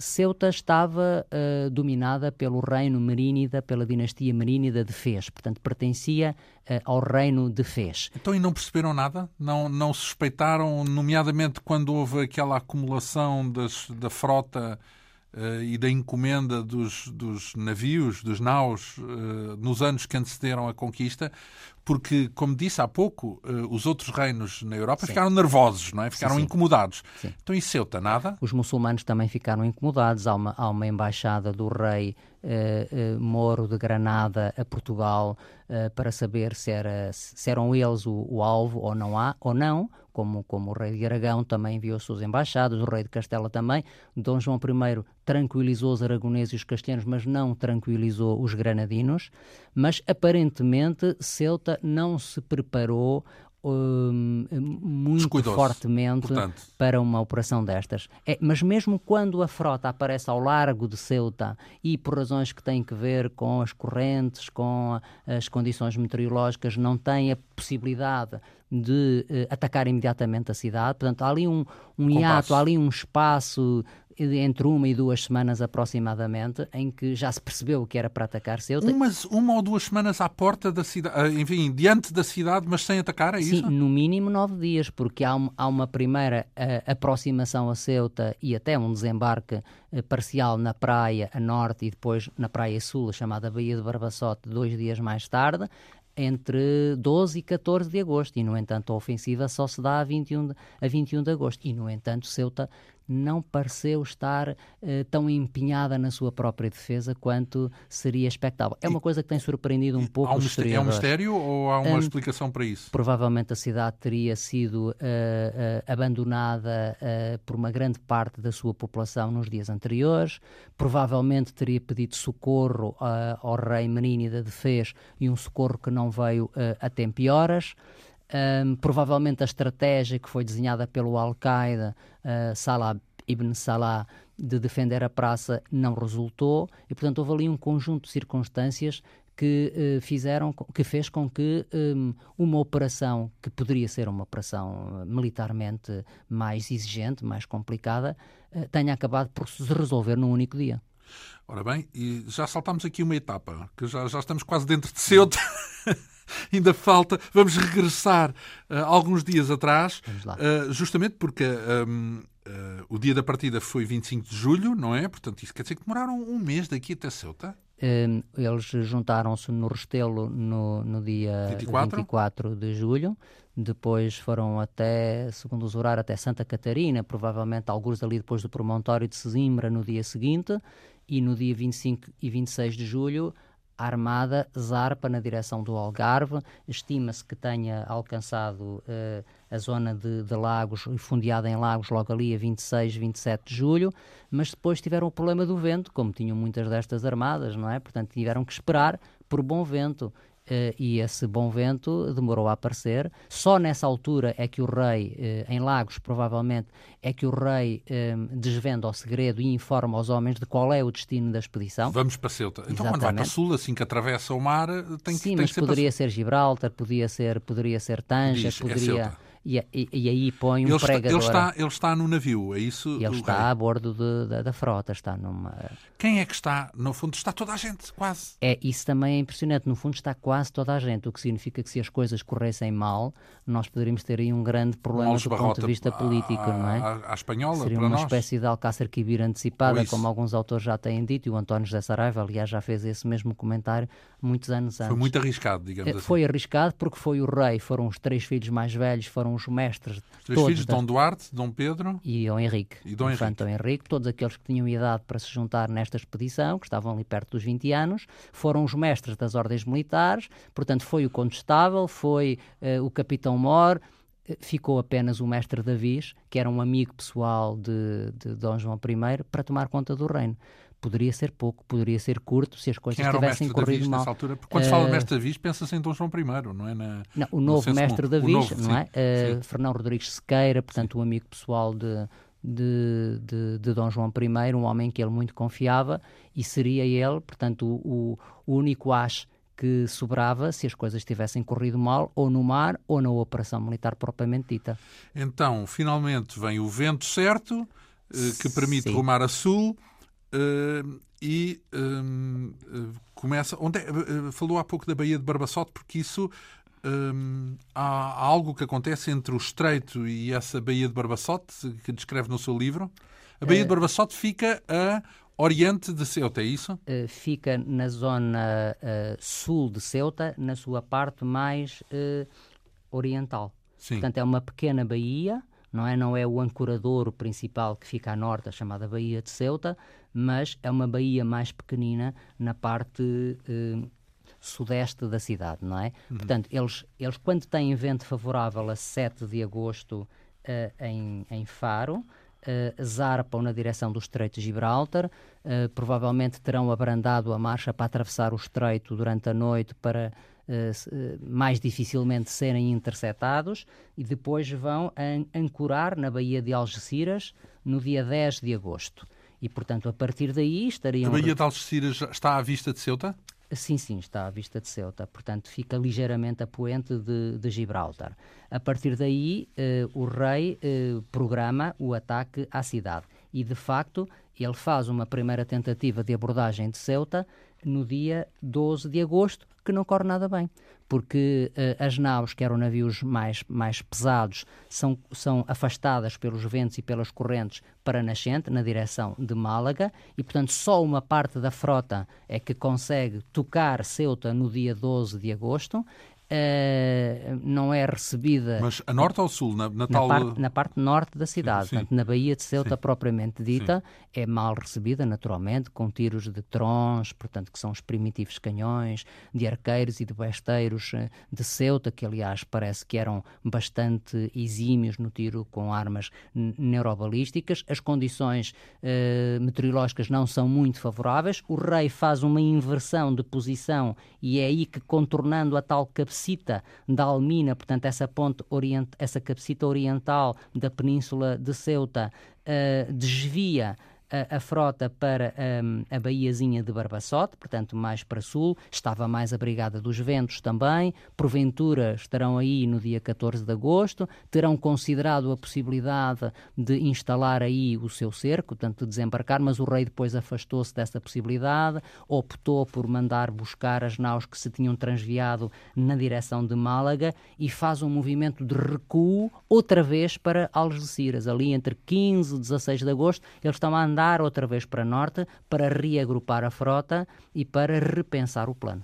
[SPEAKER 2] Ceuta estava uh, dominada pelo reino merínida, pela dinastia merínida de Fez, portanto pertencia uh, ao reino de Fez.
[SPEAKER 1] Então e não perceberam nada? Não, não suspeitaram, nomeadamente quando houve aquela acumulação das, da frota uh, e da encomenda dos, dos navios, dos naus, nos anos que antecederam a conquista, porque, como disse há pouco, uh, os outros reinos na Europa Sim. ficaram nervosos, não é? Ficaram sim, sim. incomodados. Então, e Ceuta, nada?
[SPEAKER 2] Os muçulmanos também ficaram incomodados. Há uma, há uma embaixada do rei uh, uh, Moro de Granada a Portugal para saber se, era, se eram eles o, o, alvo ou não há, ou não, como, como o rei de Aragão também enviou suas embaixadas, o rei de Castela também. Dom João I tranquilizou os aragoneses e os castelhanos, mas não tranquilizou os granadinos. Mas, aparentemente, Ceuta não se preparou um, muito fortemente portanto. para uma operação destas. É, mas mesmo quando a frota aparece ao largo de Ceuta e por razões que têm que ver com as correntes, com as condições meteorológicas, não tem a possibilidade de uh, atacar imediatamente a cidade. Portanto, há ali um, um hiato, há ali um espaço entre uma e duas semanas aproximadamente, em que já se percebeu que era para atacar Ceuta.
[SPEAKER 1] Umas, uma ou duas semanas à porta da cidade, ah, enfim, diante da cidade, mas sem atacar, é
[SPEAKER 2] Sim,
[SPEAKER 1] isso?
[SPEAKER 2] Sim, no mínimo nove dias, porque há, há uma primeira uh, aproximação a Ceuta e até um desembarque uh, parcial na praia a norte e depois na praia sul, chamada Baía de Barbassote, dois dias mais tarde entre 12 e 14 de agosto e, no entanto, a ofensiva só se dá a 21 de, a 21 de agosto e, no entanto, Ceuta não pareceu estar uh, tão empenhada na sua própria defesa quanto seria expectável. É uma coisa que tem surpreendido um pouco
[SPEAKER 1] os
[SPEAKER 2] um É
[SPEAKER 1] um mistério ou há uma um, explicação para isso?
[SPEAKER 2] Provavelmente a cidade teria sido uh, uh, abandonada por uma grande parte da sua população nos dias anteriores, provavelmente teria pedido socorro ao rei Menínida de Fez e um socorro que não veio a tempo e horas. Um, provavelmente a estratégia que foi desenhada pelo Al-Qaeda, uh, Salah ibn Salah, de defender a praça não resultou e, portanto, houve ali um conjunto de circunstâncias que uh, fizeram, que fez com que um, uma operação que poderia ser uma operação militarmente mais exigente, mais complicada, uh, tenha acabado por se resolver num único dia.
[SPEAKER 1] Ora bem, e já saltámos aqui uma etapa, que já, já estamos quase dentro de Ceuta. Ainda falta. Vamos regressar uh, alguns dias atrás, uh, justamente porque um, uh, o dia da partida foi 25 de julho, não é? Portanto, isso quer dizer que demoraram um mês daqui até Ceuta.
[SPEAKER 2] Um, eles juntaram-se no Restelo no, no dia 24? 24 de julho. Depois foram até, segundo os horários, até Santa Catarina, provavelmente alguns ali depois do promontório de Sesimbra no dia seguinte. E no dia 25 e 26 de julho Armada zarpa na direção do Algarve. Estima-se que tenha alcançado uh, a zona de, de, Lagos e fundeada em Lagos logo ali a 26, 27 de julho, mas depois tiveram o problema do vento, como tinham muitas destas armadas, não é? Portanto, tiveram que esperar por bom vento. Uh, e esse bom vento demorou a aparecer. Só nessa altura é que o rei, uh, em Lagos, provavelmente, é que o rei um, desvenda o segredo e informa aos homens de qual é o destino da expedição.
[SPEAKER 1] Vamos para Ceuta. Então, Exatamente. quando vai para sul, assim que atravessa o mar, tem
[SPEAKER 2] Sim,
[SPEAKER 1] que
[SPEAKER 2] mas poderia ser Gibraltar, podia ser, poderia ser Tanger, Diz, é poderia... É e, e, e, aí põe um
[SPEAKER 1] ele
[SPEAKER 2] pregador.
[SPEAKER 1] Está, ele, está, ele está no navio, é isso?
[SPEAKER 2] Ele está rei? a bordo de, de, da frota, está numa...
[SPEAKER 1] Quem é que está? No fundo está toda a gente, quase.
[SPEAKER 2] É, isso também é impressionante. No fundo está quase toda a gente, o que significa que se as coisas corressem mal, nós poderíamos ter aí um grande problema do ponto de vista político,
[SPEAKER 1] a,
[SPEAKER 2] não é?
[SPEAKER 1] À, espanhola,
[SPEAKER 2] Seria uma
[SPEAKER 1] nós.
[SPEAKER 2] espécie de Alcácer Quibir antecipada, como alguns autores já têm dito, e o António José Saraiva, aliás, já fez esse mesmo comentário muitos anos antes.
[SPEAKER 1] Foi muito arriscado, digamos
[SPEAKER 2] é,
[SPEAKER 1] assim.
[SPEAKER 2] Foi arriscado porque foi o rei, foram os três filhos mais velhos, foram os mestres.
[SPEAKER 1] Os três filhos, da... Dom Duarte, Dom Pedro
[SPEAKER 2] e Dom Henrique.
[SPEAKER 1] E Dom Henrique.
[SPEAKER 2] Dom Henrique, todos aqueles que tinham idade para se juntar nesta expedição, que estavam ali perto dos 20 anos, foram os mestres das ordens militares, portanto foi o condestável, foi uh, o capitão Mor, eh, ficou apenas o mestre Davis, que era um amigo pessoal de, de Dom João I, para tomar conta do reino poderia ser pouco, poderia ser curto se as coisas tivessem corrido mal. Nessa
[SPEAKER 1] altura? Porque quando uh, se fala de mestre Davis, pensa-se em Dom João I, não é? Na,
[SPEAKER 2] não, o novo mestre Davis, não é? Uh, Fernão Rodrigues Sequeira, portanto, sim. um amigo pessoal de, de, de, de, Dom João I, um homem que ele muito confiava, e seria ele, portanto, o, o único as que sobrava se as coisas tivessem corrido mal, ou no mar, ou na operação militar propriamente dita.
[SPEAKER 1] Então, finalmente vem o vento certo, eh, que permite Sim. rumar a sul, Uh, e um, uh, começa. Onde é, uh, falou há pouco da Baía de Barbassote, porque isso um, há, há, algo que acontece entre o Estreito e essa Baía de Barbassote, que descreve no seu livro. A Baía de Barbassote fica a oriente de Ceuta, é isso?
[SPEAKER 2] fica na zona sul de Ceuta, na sua parte mais oriental. Sim. Portanto, é uma pequena baía não é? Não é o ancorador principal que fica a norte, a chamada Baía de Ceuta, mas é uma baía mais pequenina na parte eh, sudeste da cidade, não é? Uhum. Portanto, eles, eles quando têm vento favorável a 7 de agosto eh, em, em Faro, Uh, zarpam na direção do Estreito de Gibraltar, uh, provavelmente terão abrandado a marcha para atravessar o Estreito durante a noite para uh, mais dificilmente serem interceptados e depois vão ancorar na Baía de Algeciras no dia 10 de agosto. E, portanto, a partir daí estariam...
[SPEAKER 1] A Baía de Algeciras está à vista de Ceuta?
[SPEAKER 2] Sim, sim, está à vista de Ceuta. Portanto, fica ligeiramente a poente de, de Gibraltar. A partir daí, eh, o rei eh, programa o ataque à cidade. E, de facto, ele faz uma primeira tentativa de abordagem de Ceuta no dia 12 de agosto, que não corre nada bem, porque uh, as naus, que eram navios mais, mais pesados, são, são afastadas pelos ventos e pelas correntes para nascente, na direção de Málaga, e portanto só uma parte da frota é que consegue tocar Ceuta no dia 12 de agosto, Uh, não é recebida.
[SPEAKER 1] Mas a norte ou sul? Na, na, tal...
[SPEAKER 2] parte, na parte, norte da cidade, sim, sim. Portanto, na Baía de Ceuta sim. propriamente dita, é mal recebida, naturalmente, com tiros de trons, portanto, que são os primitivos canhões, de arqueiros e de besteiros eh, de Ceuta, que aliás parece que eram bastante exímios no tiro com armas neurobalísticas. As condições uh, meteorológicas não são muito favoráveis. O rei faz uma inversão de posição e é aí que, contornando a tal cabeceira, cabecita da Almina, portanto, essa ponte orient, essa cabecita oriental da península de Ceuta, uh, desvia a, a frota para um, a Baíazinha de Barbassote, portanto mais para sul, estava mais abrigada dos ventos também, porventura estarão aí no dia 14 de agosto, terão considerado a possibilidade de instalar aí o seu cerco, portanto de desembarcar, mas o rei depois afastou-se dessa possibilidade, optou por mandar buscar as naus que se tinham transviado na direção de Málaga e faz um movimento de recuo outra vez para Algeciras, ali entre 15 e 16 de agosto, eles estão a andar andar outra vez para norte para reagrupar a frota e para repensar o plano.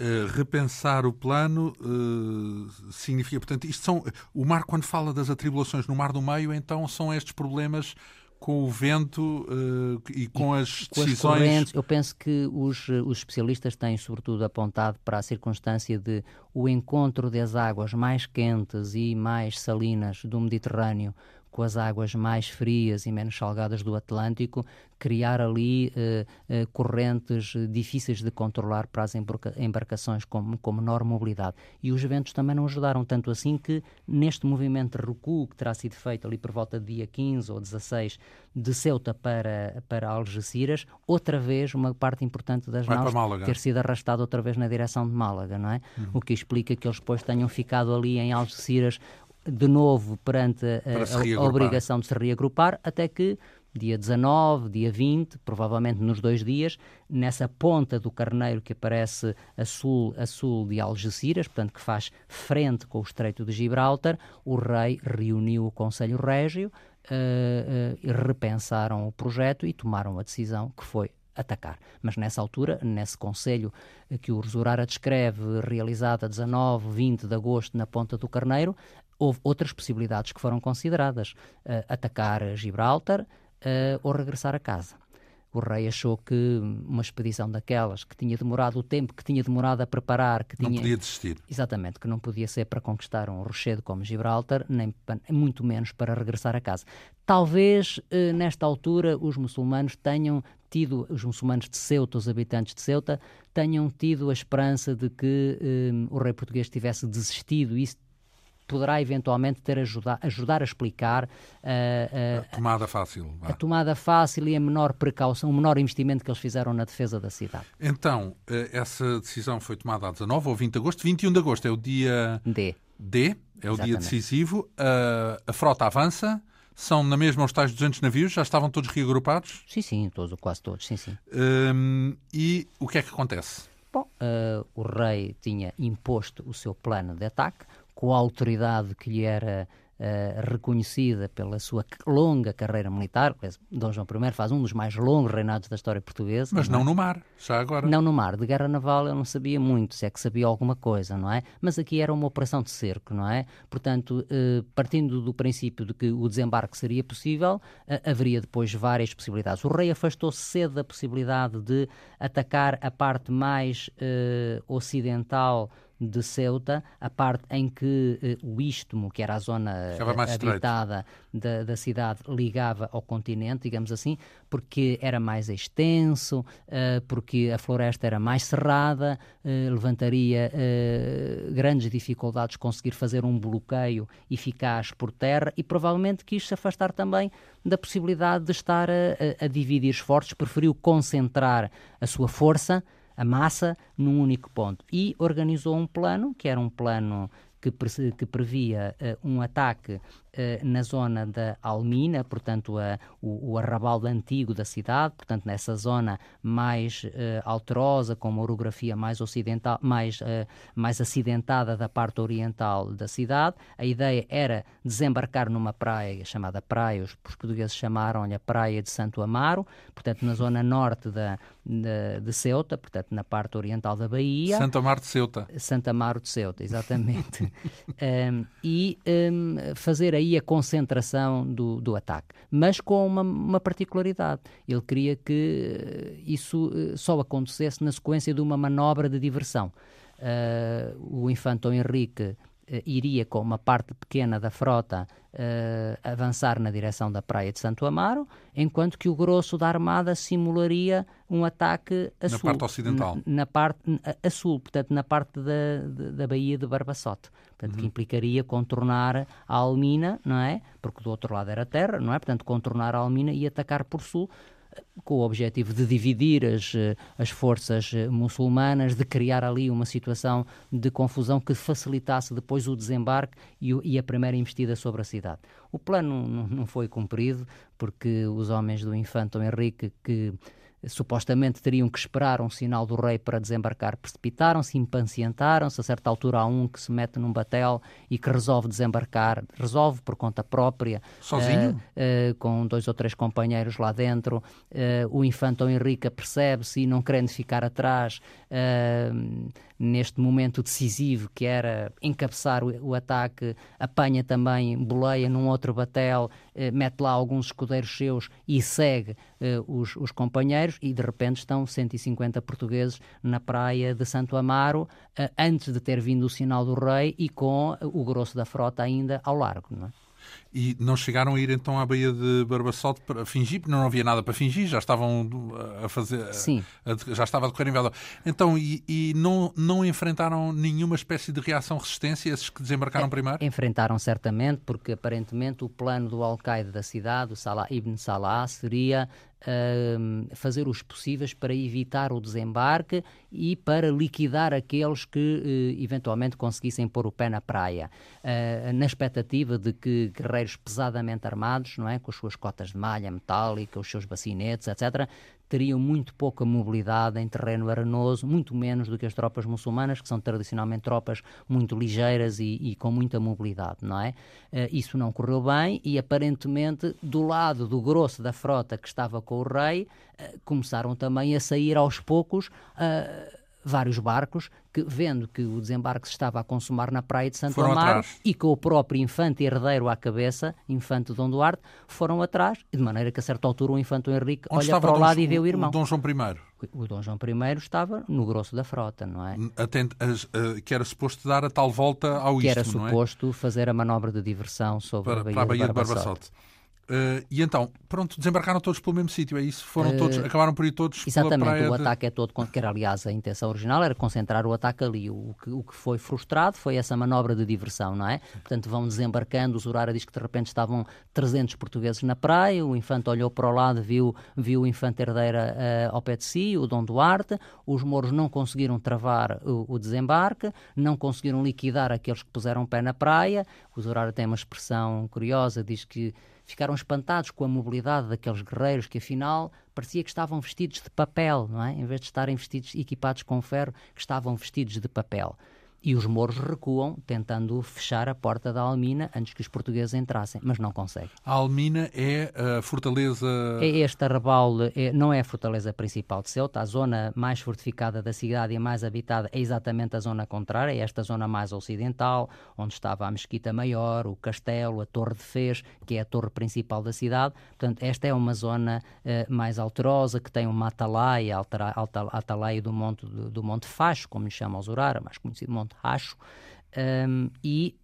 [SPEAKER 1] Uh, repensar o plano uh, significa, portanto, isto são o mar quando fala das atribulações no Mar do Meio, então são estes problemas com o vento uh, e com e, as com decisões. As correntes,
[SPEAKER 2] eu penso que os, os especialistas têm, sobretudo, apontado para a circunstância de o encontro das águas mais quentes e mais salinas do Mediterrâneo com as águas mais frias e menos salgadas do Atlântico, criar ali uh, uh, correntes difíceis de controlar para as embarcações com, com menor mobilidade. E os ventos também não ajudaram tanto assim que neste movimento de recuo que terá sido feito ali por volta de dia 15 ou 16 de Ceuta para, para Algeciras, outra vez uma parte importante das Vai naus ter sido arrastada outra vez na direção de Málaga, não é? Uhum. O que explica que eles depois tenham ficado ali em Algeciras de novo perante a, a, obrigação de se reagrupar, até que dia 19, dia 20, provavelmente nos dois dias, nessa ponta do Carneiro que aparece a sul, a sul de Algeciras, portanto que faz frente com o Estreito de Gibraltar, o rei reuniu o Conselho Régio uh, uh, e repensaram o projeto e tomaram a decisão que foi atacar. Mas nessa altura, nesse conselho que o Resurara descreve, realizado a 19, 20 de agosto na Ponta do Carneiro, houve outras possibilidades que foram consideradas: uh, atacar Gibraltar uh, ou regressar a casa. O rei achou que uma expedição daquelas, que tinha demorado o tempo que tinha demorado a preparar, que
[SPEAKER 1] não
[SPEAKER 2] tinha...
[SPEAKER 1] podia desistir.
[SPEAKER 2] Exatamente, que não podia ser para conquistar um rochedo como Gibraltar, nem muito menos para regressar a casa. Talvez, uh, nesta altura, os muçulmanos tenham tido, os muçulmanos de Ceuta, os habitantes de Ceuta, tenham tido a esperança de que o rei português tivesse desistido. Isso poderá eventualmente ter ajudar, ajudar a explicar uh,
[SPEAKER 1] uh, a tomada fácil.
[SPEAKER 2] A tomada fácil e a menor precaução, o menor investimento que eles fizeram na defesa da cidade.
[SPEAKER 1] Então, uh, essa decisão foi tomada a 19 ou 20 de agosto. 21 de agosto é o dia
[SPEAKER 2] D.
[SPEAKER 1] D, é Exatamente. o dia decisivo. a frota avança. São na mesma os tais 200 navios? Já estavam todos reagrupados?
[SPEAKER 2] Sim, sim, todos, quase todos, sim, sim.
[SPEAKER 1] Um, e o que é que acontece?
[SPEAKER 2] Bom, o rei tinha imposto o seu plano de ataque, com a autoridade que lhe era uh, reconhecida pela sua longa carreira militar. Dom João I faz um dos mais longos reinados da história portuguesa.
[SPEAKER 1] Mas não, é? no mar, já agora.
[SPEAKER 2] Não no mar. De guerra naval eu não sabia muito, se é que sabia alguma coisa, não é? Mas aqui era uma operação de cerco, não é? Portanto, uh, partindo do princípio de que o desembarque seria possível, uh, haveria depois várias possibilidades. O rei afastou-se cedo da possibilidade de atacar a parte mais ocidental de Ceuta, a parte em que eh, o istmo, que era a zona habitada da, da, cidade, ligava ao continente, digamos assim, porque era mais extenso, uh, porque a floresta era mais cerrada, levantaria grandes dificuldades conseguir fazer um bloqueio eficaz por terra e provavelmente quis se afastar também da possibilidade de estar a, a dividir esforços, preferiu concentrar a sua força a massa num único ponto. E organizou um plano, que era um plano que, que previa uh, um ataque uh, na zona da Almina, portanto, a, o, o, arrabal antigo da cidade, portanto, nessa zona mais uh, alterosa, com uma orografia mais ocidental, mais, mais acidentada da parte oriental da cidade. A ideia era desembarcar numa praia chamada Praia, os, os portugueses chamaram-lhe a Praia de Santo Amaro, portanto, na zona norte da, de, de Ceuta, portanto, na parte oriental da Bahia.
[SPEAKER 1] Santo Amaro de Ceuta.
[SPEAKER 2] Santo Amaro de Ceuta, exatamente. um, e um, fazer aí a concentração do, do ataque. Mas com uma, uma, particularidade. Ele queria que eh, isso eh, só acontecesse na sequência de uma manobra de diversão. Uh, o infante Henrique iria com uma parte pequena da frota uh, avançar na direção da praia de Santo Amaro, enquanto que o grosso da armada simularia um ataque a
[SPEAKER 1] na
[SPEAKER 2] sul.
[SPEAKER 1] parte ocidental.
[SPEAKER 2] Na, na parte a, a, sul, portanto, na parte da, da, da Baía de Barbassote. Portanto, uhum. que implicaria contornar a Almina, não é? Porque do outro lado era terra, não é? Portanto, contornar a Almina e atacar por sul com o objetivo de dividir as, as forças muçulmanas, de criar ali uma situação de confusão que facilitasse depois o desembarque e, e a primeira investida sobre a cidade. O plano não, não foi cumprido, porque os homens do infante Henrique, que supostamente teriam que esperar um sinal do rei para desembarcar, precipitaram-se, impacientaram-se. A certa altura há um que se mete num batel e que resolve desembarcar, resolve por conta própria.
[SPEAKER 1] Sozinho? Uh,
[SPEAKER 2] uh, com dois ou três companheiros lá dentro. Uh, o infante Henrique percebe-se e não querendo ficar atrás neste momento decisivo que era encabeçar o, o, ataque, apanha também, boleia num outro batel, mete lá alguns escudeiros seus e segue os, os, companheiros e de repente estão 150 portugueses na praia de Santo Amaro eh, antes de ter vindo o sinal do rei e com o grosso da frota ainda ao largo. Não é?
[SPEAKER 1] E não chegaram a ir então à Baía de Barbassote para fingir, porque não havia nada para fingir, já estavam a fazer.
[SPEAKER 2] Sim.
[SPEAKER 1] A, já estava a decorrer invadir. Então, e, e, não, não enfrentaram nenhuma espécie de reação-resistência, esses que desembarcaram
[SPEAKER 2] é,
[SPEAKER 1] primeiro?
[SPEAKER 2] Enfrentaram certamente, porque aparentemente o plano do Al-Qaeda da cidade, o Salah ibn Salah, seria uh, fazer os possíveis para evitar o desembarque e para liquidar aqueles que uh, eventualmente conseguissem pôr o pé na praia, na expectativa de que pesadamente armados, não é, com as suas cotas de malha metálica, os seus bacinetes, etc., teriam muito pouca mobilidade em terreno arenoso, muito menos do que as tropas muçulmanas, que são tradicionalmente tropas muito ligeiras e, e com muita mobilidade, não é? Uh, isso não correu bem e aparentemente do lado do grosso da frota que estava com o rei, uh, começaram também a sair aos poucos uh, vários barcos que, vendo que o desembarque se estava a consumar na praia de Santo Amaro e com o próprio infante herdeiro à cabeça, infante Dom Duarte, foram atrás, de maneira que a certa altura o infante Henrique Onde olha para o lado Dom, e vê o irmão. O
[SPEAKER 1] Dom João I?
[SPEAKER 2] O Dom João I estava no grosso da frota, não é?
[SPEAKER 1] Atento, que era suposto dar a tal volta ao
[SPEAKER 2] que
[SPEAKER 1] istmo,
[SPEAKER 2] era
[SPEAKER 1] é?
[SPEAKER 2] suposto fazer a manobra de diversão sobre
[SPEAKER 1] para,
[SPEAKER 2] a Baía,
[SPEAKER 1] para a Baía
[SPEAKER 2] de Barbassote.
[SPEAKER 1] De. Uh, e então, pronto, desembarcaram todos pelo mesmo sítio, é isso? Foram uh, todos, acabaram por ir todos
[SPEAKER 2] Exatamente,
[SPEAKER 1] pela praia
[SPEAKER 2] o ataque é todo, que era aliás a intenção original, era concentrar o ataque ali. O que, o que foi frustrado foi essa manobra de diversão, não é? Portanto, vão desembarcando, o Zurara diz que de repente estavam 300 portugueses na praia, o infante olhou para o lado, viu, viu o infante herdeira uh, ao pé de si, o Dom Duarte, os mouros não conseguiram travar o, o desembarque, não conseguiram liquidar aqueles que puseram pé na praia, o Zurara tem uma expressão curiosa, diz que ficaram espantados com a mobilidade daqueles guerreiros que afinal parecia que estavam vestidos de papel, não é? Em vez de estarem vestidos equipados com ferro, que estavam vestidos de papel e os mouros recuam, tentando fechar a porta da Almina antes que os portugueses entrassem, mas não conseguem.
[SPEAKER 1] A Almina é a fortaleza.
[SPEAKER 2] É este arrabal, é, não é a fortaleza principal de Ceuta, a zona mais fortificada da cidade e mais habitada é exatamente a zona contrária, é esta zona mais ocidental, onde estava a Mesquita Maior, o castelo, a Torre de Fez, que é a torre principal da cidade. Portanto, esta é uma zona uh, mais alterosa, que tem uma atalaia, a atalaia do Monte, do, do Monte Facho, como lhe chama os Urara, mais conhecido Monte acho. Um, e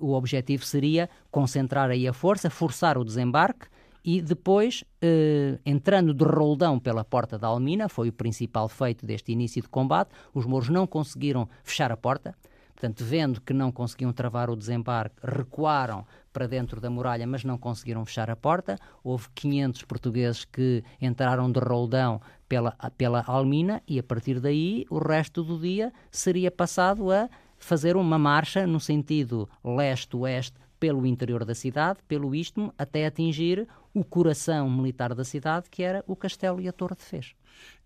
[SPEAKER 2] uh, o objetivo seria concentrar aí a força, forçar o desembarque e depois, uh, entrando de roldão pela porta da Almina, foi o principal feito deste início de combate, os mouros não conseguiram fechar a porta, portanto, vendo que não conseguiam travar o desembarque, recuaram para dentro da muralha, mas não conseguiram fechar a porta. Houve 500 portugueses que entraram de roldão pela, pela Almina e, a partir daí, o resto do dia seria passado a fazer uma marcha no sentido leste-oeste pelo interior da cidade, pelo istmo, até atingir o coração militar da cidade, que era o castelo e a torre de Fez.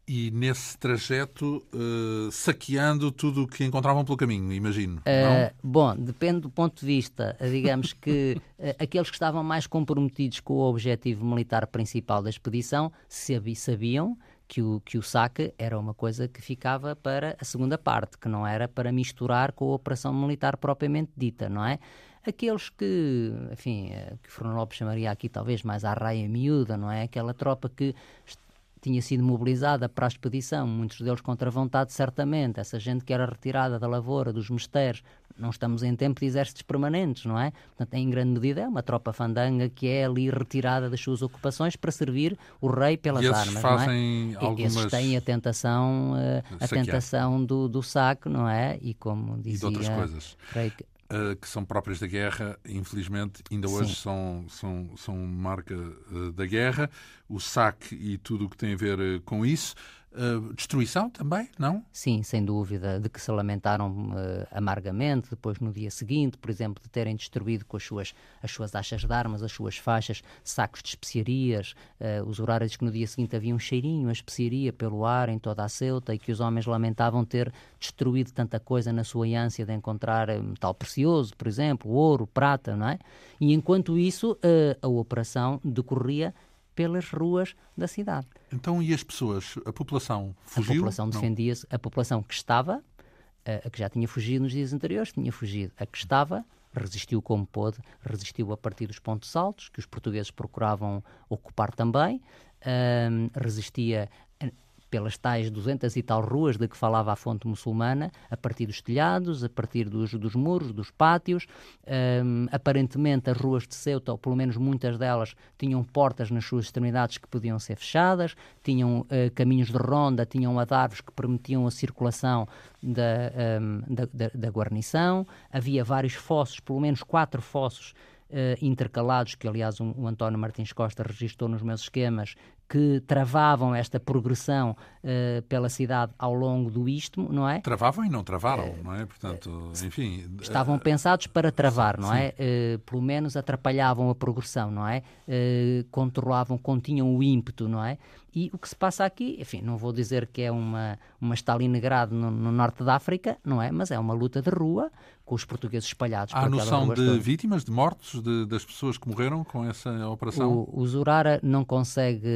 [SPEAKER 1] E nesse trajeto, uh, saqueando tudo o que encontravam pelo caminho, imagino. Uh,
[SPEAKER 2] bom, depende do ponto de vista. Digamos que uh, aqueles que estavam mais comprometidos com o objetivo militar principal da expedição sabiam que o, que o saque era uma coisa que ficava para a segunda parte, que não era para misturar com a operação militar propriamente dita, não é? Aqueles que, enfim, eh, que Fernando Lopes chamaria aqui talvez mais à raia miúda, não é? Aquela tropa que tinha sido mobilizada para a expedição, muitos deles contra vontade, certamente. Essa gente que era retirada da lavoura, dos mistérios, não estamos em tempo de exércitos permanentes, não é? Portanto, em grande medida é uma tropa fandanga que é ali retirada das suas ocupações para servir o rei pelas
[SPEAKER 1] e
[SPEAKER 2] armas,
[SPEAKER 1] fazem
[SPEAKER 2] não
[SPEAKER 1] é? Algumas...
[SPEAKER 2] Esses têm a tentação, uh, a tentação do, do saco, não é? E como dizia...
[SPEAKER 1] E de outras coisas.
[SPEAKER 2] Creio que
[SPEAKER 1] uh, que são próprias da guerra, infelizmente, ainda hoje são, são, são marca uh, da guerra, o saque e tudo o que tem a ver uh, com isso. Uh, destruição também, não?
[SPEAKER 2] Sim, sem dúvida, de que se lamentaram uh, amargamente depois no dia seguinte, por exemplo, de terem destruído com as suas, as suas achas de armas, as suas faixas, sacos de especiarias. Uh, os horários que no dia seguinte havia um cheirinho, a especiaria pelo ar em toda a Ceuta e que os homens lamentavam ter destruído tanta coisa na sua ânsia de encontrar metal precioso, por exemplo, ouro, prata, não é? E enquanto isso, a operação decorria pelas ruas da cidade.
[SPEAKER 1] Então, e as pessoas? A população fugiu?
[SPEAKER 2] A população defendia-se. A população que estava, a, que já tinha fugido nos dias anteriores, tinha fugido. A que estava resistiu como pôde, resistiu a partir dos pontos altos, que os portugueses procuravam ocupar também, resistia pelas tais duzentas e tal ruas de que falava a fonte muçulmana, a partir dos telhados, a partir dos, dos muros, dos pátios. Um, aparentemente, as ruas de Ceuta, ou pelo menos muitas delas, tinham portas nas suas extremidades que podiam ser fechadas, tinham uh, caminhos de ronda, tinham árvores que permitiam a circulação da, um, da, da, da guarnição. Havia vários fossos, pelo menos quatro fossos Uh, intercalados, que aliás o, o, António Martins Costa registrou nos meus esquemas, que travavam esta progressão uh, pela cidade ao longo do istmo, não é?
[SPEAKER 1] Travavam e não travaram, uh, não é? Portanto, uh, enfim...
[SPEAKER 2] Estavam pensados para travar, não sim. é? pelo menos atrapalhavam a progressão, não é? controlavam, continham o ímpeto, não é? E o que se passa aqui, enfim, não vou dizer que é uma, uma Stalingrado no, no norte da África, não é? Mas é uma luta de rua, com os portugueses espalhados
[SPEAKER 1] Há noção de vítimas, de mortos, de, das pessoas que morreram com essa operação?
[SPEAKER 2] O, o Zurara não consegue,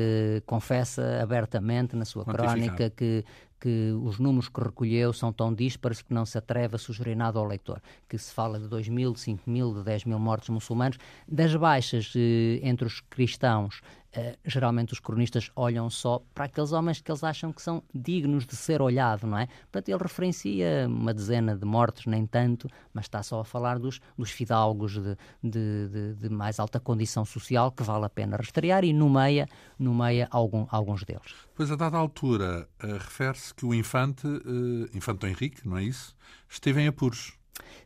[SPEAKER 2] confessa abertamente na sua crónica que que os números que recolheu são tão díspares que não se atreve a sugerir nada ao leitor. Que se fala de 2 mil, de 5 mil, de 10 mil mortos muçulmanos. Das baixas eh, entre os cristãos, eh, geralmente os cronistas olham só para aqueles homens que eles acham que são dignos de ser olhado, não é? Portanto, ele referencia uma dezena de mortos, nem tanto, mas está só a falar dos, dos fidalgos de, de, de, de mais alta condição social que vale a pena rastrear e nomeia, nomeia algum, alguns deles.
[SPEAKER 1] Pois, a dada altura, uh, refere-se que o infante, uh, infante Henrique, não é isso, esteve em apuros.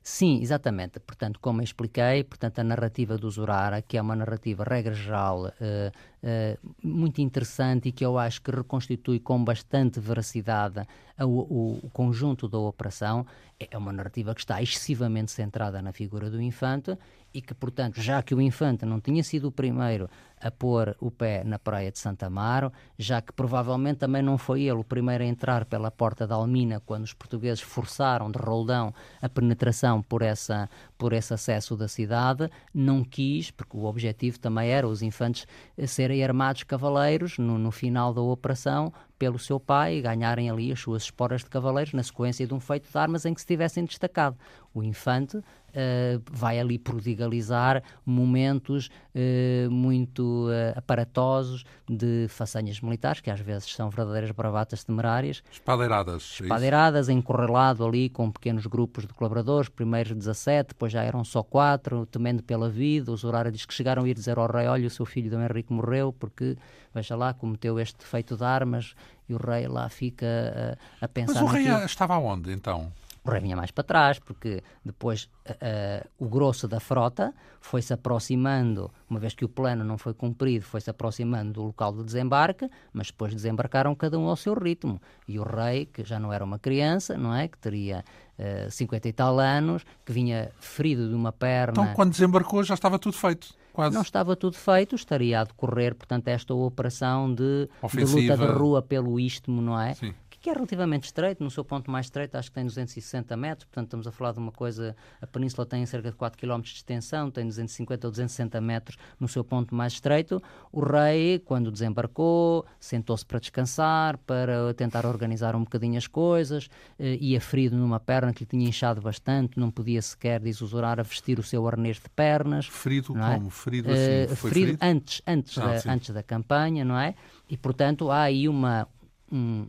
[SPEAKER 2] Sim, exatamente. Portanto, como expliquei, portanto, a narrativa do Zurara, que é uma narrativa, regra geral, uh, uh, muito interessante e que eu acho que reconstitui com bastante veracidade o, o, conjunto da operação, é uma narrativa que está excessivamente centrada na figura do infante e que, portanto, já que o infante não tinha sido o primeiro a pôr o pé na praia de Santa Amaro, já que provavelmente também não foi ele o primeiro a entrar pela porta da Almina quando os portugueses forçaram de roldão a penetração por, essa, por esse acesso da cidade, não quis, porque o objetivo também era os infantes serem armados cavaleiros no, no final da operação pelo seu pai e ganharem ali as suas esporas de cavaleiros na sequência de um feito de armas em que se tivessem destacado. O infante uh, vai ali prodigalizar momentos uh, muito uh, aparatosos de façanhas militares, que às vezes são verdadeiras bravatas temerárias.
[SPEAKER 1] Espadeiradas.
[SPEAKER 2] É Espadeiradas, é encorrelado ali com pequenos grupos de colaboradores, primeiros 17, depois já eram só quatro, temendo pela vida. Os horários diz que chegaram a ir dizer ao rei: Olha, o seu filho Dom Henrique morreu porque, veja lá, cometeu este feito de armas e o rei lá fica a, a pensar.
[SPEAKER 1] Mas o rei
[SPEAKER 2] naquilo.
[SPEAKER 1] estava onde então?
[SPEAKER 2] O rei vinha mais para trás, porque depois uh, o grosso da frota foi-se aproximando, uma vez que o plano não foi cumprido, foi-se aproximando do local de desembarque, mas depois desembarcaram cada um ao seu ritmo. E o rei, que já não era uma criança, não é? Que teria uh, 50 e tal anos, que vinha ferido de uma perna.
[SPEAKER 1] Então, quando desembarcou, já estava tudo feito. Quase.
[SPEAKER 2] Não estava tudo feito, estaria a decorrer, portanto, esta operação de, de luta de rua pelo istmo, não é?
[SPEAKER 1] Sim
[SPEAKER 2] que é relativamente estreito, no seu ponto mais estreito acho que tem 260 metros, portanto estamos a falar de uma coisa, a península tem cerca de 4 km de extensão, tem 250 ou 260 metros no seu ponto mais estreito. O rei, quando desembarcou, sentou-se para descansar, para tentar organizar um bocadinho as coisas, eh, ia ferido numa perna que lhe tinha inchado bastante, não podia sequer, o a vestir o seu arnês de pernas.
[SPEAKER 1] Ferido
[SPEAKER 2] é?
[SPEAKER 1] como? Ferido assim?
[SPEAKER 2] Uh, ferido, ferido, antes, antes, ah, da, antes da campanha, não é? E, portanto, há aí uma, um,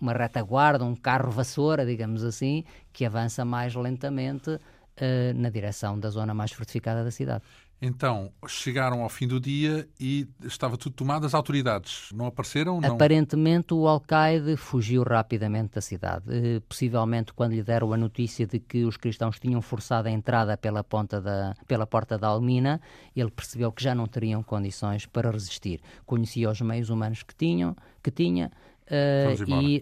[SPEAKER 2] uma retaguarda, um carro vassoura, digamos assim, que avança mais lentamente uh, na direção da zona mais fortificada da cidade.
[SPEAKER 1] Então, chegaram ao fim do dia e estava tudo tomado. As autoridades não apareceram? Não...
[SPEAKER 2] Aparentemente, o alcaide fugiu rapidamente da cidade. Eh, possivelmente, quando lhe deram a notícia de que os cristãos tinham forçado a entrada pela, ponta da, pela porta da Almina, ele percebeu que já não teriam condições para resistir. Conhecia os meios humanos que, tinham, que tinha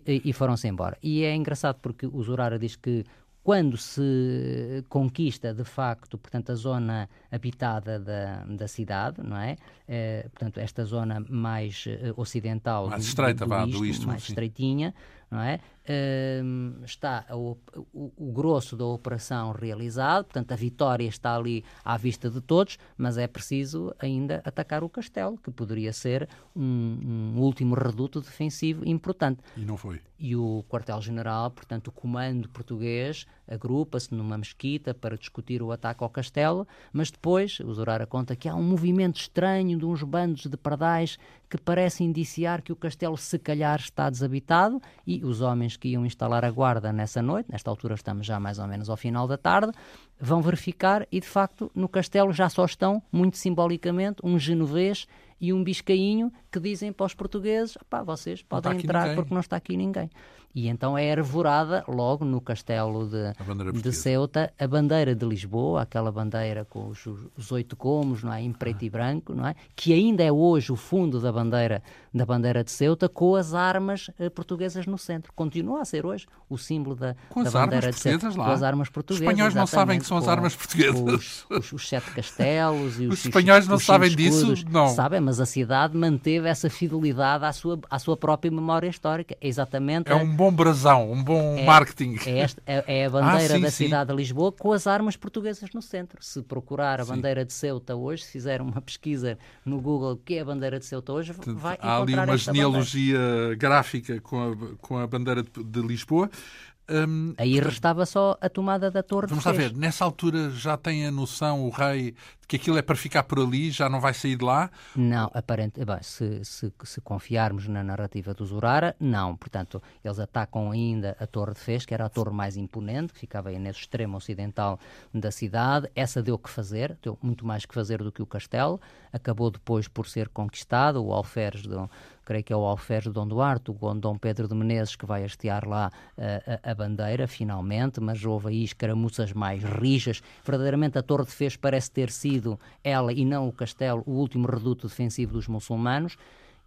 [SPEAKER 2] e, e foram-se embora. E é engraçado porque o Zurara diz que quando se conquista de facto, portanto, a zona habitada da, da cidade, não é? é portanto, esta zona mais uh, ocidental
[SPEAKER 1] mais estreita, do, do, isto, do isto,
[SPEAKER 2] mais sim. estreitinha, não é? Uh, está o, o, o, grosso da operação realizado, portanto a vitória está ali à vista de todos, mas é preciso ainda atacar o castelo, que poderia ser um, um último reduto defensivo importante.
[SPEAKER 1] E não foi.
[SPEAKER 2] E o quartel-general, portanto o comando português, agrupa-se numa mesquita para discutir o ataque ao castelo, mas depois, o Zorara conta que há um movimento estranho de uns bandos de pardais que parece indiciar que o castelo se calhar está desabitado e os homens que iam instalar a guarda nessa noite, nesta altura estamos já mais ou menos ao final da tarde, vão verificar e de facto no castelo já só estão, muito simbolicamente, um genovês e um biscainho que dizem para os portugueses: pá, vocês podem entrar porque não está aqui ninguém. E então é arvorada logo no castelo de, de Ceuta a bandeira de Lisboa, aquela bandeira com os, os oito comos, não é? em preto ah. e branco, não é? que ainda é hoje o fundo da bandeira, da bandeira de Ceuta, com as armas eh, portuguesas no centro. Continua a ser hoje o símbolo da,
[SPEAKER 1] com
[SPEAKER 2] da bandeira
[SPEAKER 1] de Ceuta. Lá.
[SPEAKER 2] Com as armas portuguesas.
[SPEAKER 1] Os espanhóis não sabem que são as armas portuguesas.
[SPEAKER 2] Os, os, os sete castelos e os,
[SPEAKER 1] os espanhóis não sabem disso? Não.
[SPEAKER 2] Sabem, mas a cidade manteve essa fidelidade à sua, à sua própria memória histórica. É exatamente.
[SPEAKER 1] É um bom brasão, um bom é, marketing.
[SPEAKER 2] É, esta, é, é, a bandeira ah, sim, da sim. cidade de Lisboa com as armas portuguesas no centro. Se procurar a sim. bandeira de Ceuta hoje, se fizer uma pesquisa no Google que é a bandeira de Ceuta hoje, vai
[SPEAKER 1] Há ali uma genealogia bandeira. gráfica com a, com a bandeira de, de Lisboa.
[SPEAKER 2] Hum, Aí restava só a tomada da torre.
[SPEAKER 1] Vamos lá ver, nessa altura já tem a noção o rei de que aquilo é para ficar por ali, já não vai sair de lá?
[SPEAKER 2] Não, aparente, bem, se, se, se, confiarmos na narrativa do Zurara, não. Portanto, eles atacam ainda a Torre de Fez, que era a torre mais imponente, que ficava aí nesse extremo ocidental da cidade. Essa deu que fazer, deu muito mais que fazer do que o castelo. Acabou depois por ser conquistado, o alferes do creio que é o alferes de Dom Duarte, o Dom Pedro de Menezes, que vai hastear lá uh, a, a, bandeira, finalmente, mas houve aí escaramuças mais rijas. Verdadeiramente a Torre de Fez parece ter sido ela e não o castelo o último reduto defensivo dos muçulmanos.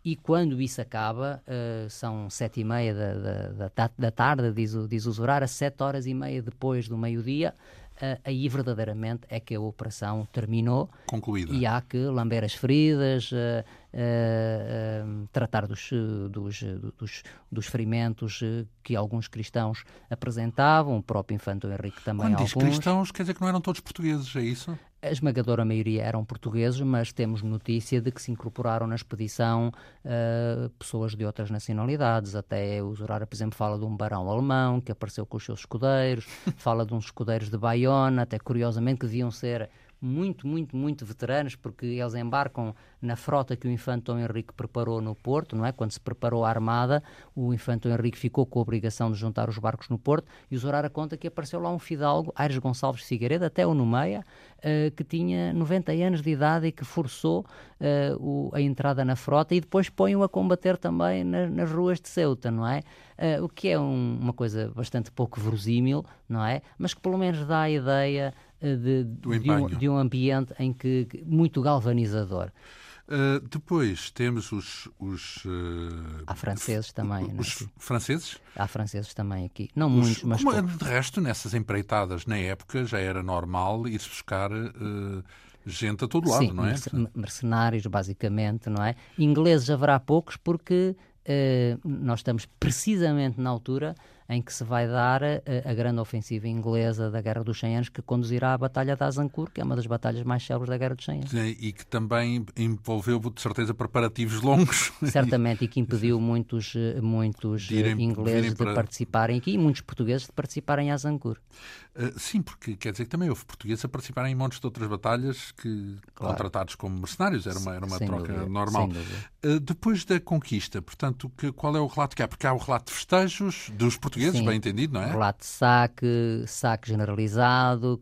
[SPEAKER 2] E quando isso acaba, uh, são sete e meia da, da, da, tarde, diz, diz o Zorar, a sete horas e meia depois do meio-dia, uh, aí verdadeiramente é que a operação terminou.
[SPEAKER 1] Concluída.
[SPEAKER 2] E há que lamber as feridas, uh, uh, tratar dos, dos, dos, dos, ferimentos que alguns cristãos apresentavam, o próprio Infante Henrique também
[SPEAKER 1] Quando
[SPEAKER 2] alguns.
[SPEAKER 1] diz cristãos, quer dizer que não eram todos portugueses, é isso?
[SPEAKER 2] A esmagadora maioria eram portugueses, mas temos notícia de que se incorporaram na expedição uh, pessoas de outras nacionalidades. Até o Zurara, por exemplo, fala de um barão alemão que apareceu com os seus escudeiros, fala de uns escudeiros de Bayona, até curiosamente que deviam ser muito, muito, muito veteranos, porque eles embarcam na frota que o Infante Dom Henrique preparou no Porto, não é? Quando se preparou a armada, o Infante Dom Henrique ficou com a obrigação de juntar os barcos no Porto e o Zorara conta que apareceu lá um fidalgo, Aires Gonçalves Figueiredo, até o Numeia, uh, que tinha 90 anos de idade e que forçou uh, o, a entrada na frota e depois põe-o a combater também na, nas ruas de Ceuta, não é? Uh, o que é um, uma coisa bastante pouco verosímil, não é? Mas que pelo menos dá a ideia de, de, um, de, um, ambiente em que muito galvanizador.
[SPEAKER 1] Uh, depois temos os. os uh,
[SPEAKER 2] Há franceses também.
[SPEAKER 1] É? Os, franceses?
[SPEAKER 2] Há franceses também aqui. Não os, muitos, mas. Como,
[SPEAKER 1] de resto, nessas empreitadas na época já era normal ir-se buscar. Uh, gente a todo lado,
[SPEAKER 2] Sim,
[SPEAKER 1] não é?
[SPEAKER 2] mercenários, basicamente, não é? Ingleses haverá poucos porque nós estamos precisamente na altura em que se vai dar a, a, grande ofensiva inglesa da Guerra dos 100 Anos, que conduzirá à Batalha de Azincourt, que é uma das batalhas mais célebres da Guerra dos 100 Anos.
[SPEAKER 1] Sim, e que também envolveu, de certeza, preparativos longos.
[SPEAKER 2] Certamente, e que impediu muitos, muitos de irem, ingleses de, participarem aqui e muitos portugueses de participarem em Azincourt.
[SPEAKER 1] Uh, sim, porque quer dizer que também houve portugueses a participarem em montes de outras batalhas que claro. contratados como mercenários, era uma, era uma troca dúvida, normal. Uh, depois da conquista, portanto, que, qual é o relato que há? Porque há o relato de festejos dos portugueses Sim. bem entendido, não é?
[SPEAKER 2] Relato de saque, saque generalizado,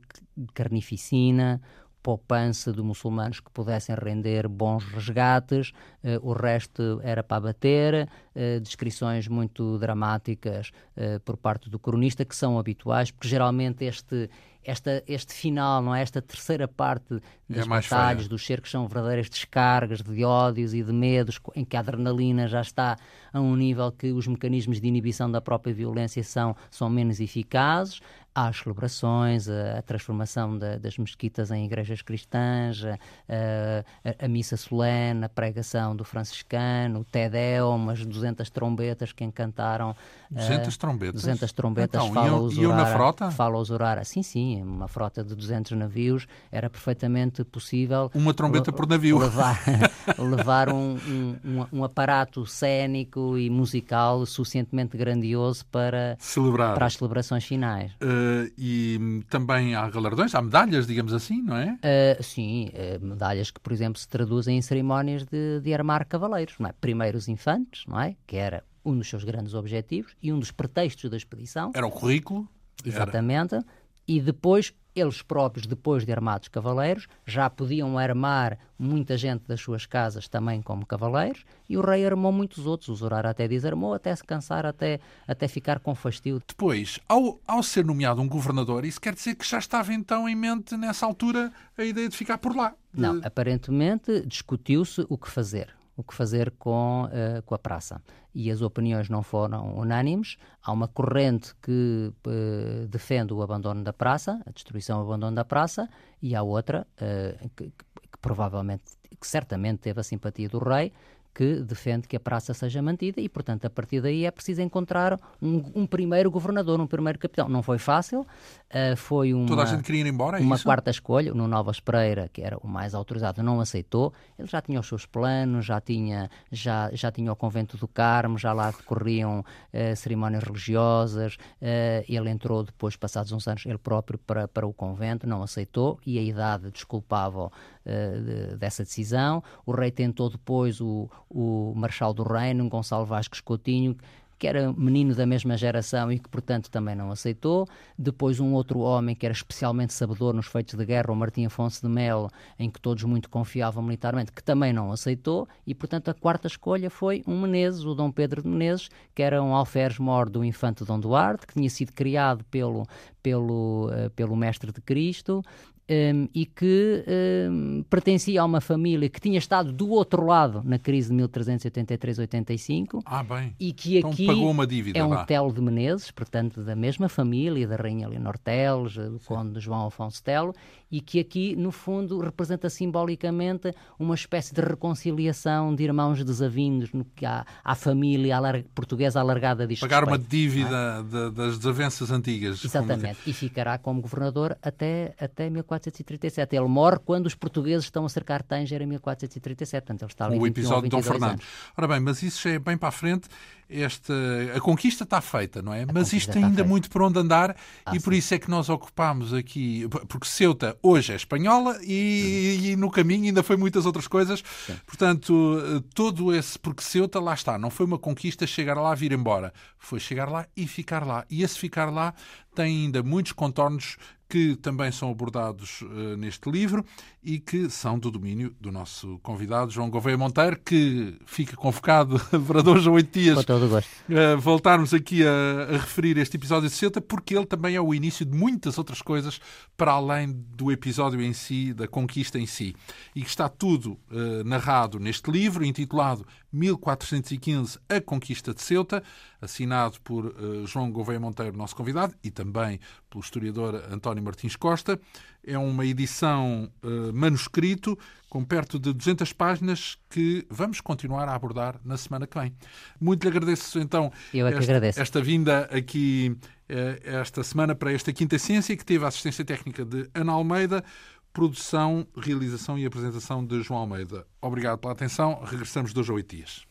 [SPEAKER 2] carnificina, poupança de muçulmanos que pudessem render bons resgates, uh, o resto era para bater, uh, descrições muito dramáticas uh, por parte do cronista, que são habituais, porque geralmente este, esta, este final, não é? esta terceira parte é das é batalhas, dos cercos, são verdadeiras descargas de ódios e de medos, em que a adrenalina já está a um nível que os mecanismos de inibição da própria violência são, são menos eficazes às celebrações, a, transformação da, das mesquitas em igrejas cristãs, a, a, missa solene, a pregação do franciscano, o Tedeum, as 200 trombetas que encantaram.
[SPEAKER 1] 200 trombetas?
[SPEAKER 2] 200 trombetas, então, fala os
[SPEAKER 1] na frota?
[SPEAKER 2] Fala os orar, sim, sim, uma frota de 200 navios, era perfeitamente possível...
[SPEAKER 1] Uma trombeta por navio.
[SPEAKER 2] Levar, levar um, um, um, aparato cénico e musical suficientemente grandioso para,
[SPEAKER 1] Celebrar.
[SPEAKER 2] para as celebrações finais.
[SPEAKER 1] Uh, Uh, e também há galardões, há medalhas, digamos assim, não é?
[SPEAKER 2] Uh, sim, uh, medalhas que, por exemplo, se traduzem em cerimónias de, de armar cavaleiros, não é? Primeiros infantes, não é? Que era um dos seus grandes objetivos e um dos pretextos da expedição.
[SPEAKER 1] Era o currículo.
[SPEAKER 2] Exatamente. Era. E depois eles próprios, depois de armados cavaleiros, já podiam armar muita gente das suas casas também como cavaleiros, e o rei armou muitos outros. O Zorar até desarmou, até se cansar, até, até ficar com fastio.
[SPEAKER 1] Depois, ao, ao ser nomeado um governador, isso quer dizer que já estava então em mente, nessa altura, a ideia de ficar por lá?
[SPEAKER 2] Não, aparentemente discutiu-se o que fazer o que fazer com, uh, com a praça. E as opiniões não foram unânimes. Há uma corrente que uh, defende o abandono da praça, a destruição e o abandono da praça, e há outra uh, que, que, provavelmente, que certamente teve a simpatia do rei, que defende que a praça seja mantida e, portanto, a partir daí é preciso encontrar um, um primeiro governador, um primeiro capitão. Não foi fácil, uh, foi uma,
[SPEAKER 1] Toda a gente queria ir embora, é
[SPEAKER 2] uma
[SPEAKER 1] isso?
[SPEAKER 2] quarta escolha. No Nova Espreira, que era o mais autorizado, não aceitou. Ele já tinha os seus planos, já tinha, já, já tinha o convento do Carmo, já lá decorriam uh, cerimónias religiosas. Uh, ele entrou depois, passados uns anos, ele próprio para, para o convento, não aceitou e a idade desculpava de, dessa decisão. O rei tentou depois o o Marechal do Reino, Gonçalo Vasques Coutinho, que era menino da mesma geração e que, portanto, também não aceitou. Depois, um outro homem que era especialmente sabedor nos feitos de guerra, o Martim Afonso de Melo, em que todos muito confiavam militarmente, que também não aceitou. E, portanto, a quarta escolha foi um Menezes, o Dom Pedro de Menezes, que era um alferes-mor do infante Dom Duarte, que tinha sido criado pelo, pelo, uh, pelo mestre de Cristo um, e que um, pertencia a uma família que tinha estado do outro lado na crise de 1383-85
[SPEAKER 1] ah, bem.
[SPEAKER 2] e que
[SPEAKER 1] então
[SPEAKER 2] aqui
[SPEAKER 1] pagou uma dívida,
[SPEAKER 2] é um
[SPEAKER 1] lá.
[SPEAKER 2] Telo de Menezes, portanto da mesma família, da Rainha Leonor Teles, do. Conde João Afonso Telo, e que aqui, no fundo, representa simbolicamente uma espécie de reconciliação de irmãos desavindos no que há, à família portuguesa alargada disto.
[SPEAKER 1] Pagar
[SPEAKER 2] respeito,
[SPEAKER 1] uma dívida é? de, das desavenças antigas.
[SPEAKER 2] Exatamente, e ficará como governador até, até 1437. Ele morre quando os portugueses estão a cercar Tanger em 1437, portanto ele está ali
[SPEAKER 1] O episódio de Dom Fernando.
[SPEAKER 2] Anos.
[SPEAKER 1] Ora bem, mas isso já é bem para a frente esta, a conquista está feita, não é?
[SPEAKER 2] A
[SPEAKER 1] Mas isto ainda
[SPEAKER 2] feita.
[SPEAKER 1] muito por onde andar
[SPEAKER 2] ah,
[SPEAKER 1] e por sim. isso é que nós ocupámos aqui, porque Ceuta hoje é espanhola e, e no caminho ainda foi muitas outras coisas. Sim. Portanto, todo esse, porque Ceuta lá está, não foi uma conquista chegar lá, vir embora, foi chegar lá e ficar lá. E esse ficar lá tem ainda muitos contornos que também são abordados uh, neste livro e que são do domínio do nosso convidado João Gouveia Monteiro, que fica convocado para dois ou oito dias uh, voltarmos aqui a, a, referir este episódio de Ceuta, porque ele também é o início de muitas outras coisas para além do episódio em si, da conquista em si. E que está tudo uh, narrado neste livro, intitulado 1415, A Conquista de Ceuta, assinado por João Gouveia Monteiro, nosso convidado, e também pelo historiador António Martins Costa. É uma edição uh, manuscrito com perto de 200 páginas que vamos continuar a abordar na semana que vem. Muito lhe agradeço então
[SPEAKER 2] é
[SPEAKER 1] esta, esta, vinda aqui uh, esta semana para esta Quinta Ciência, que teve a assistência técnica de Ana Almeida, produção, realização e apresentação de João Almeida. Obrigado pela atenção. Regressamos dois a oito dias.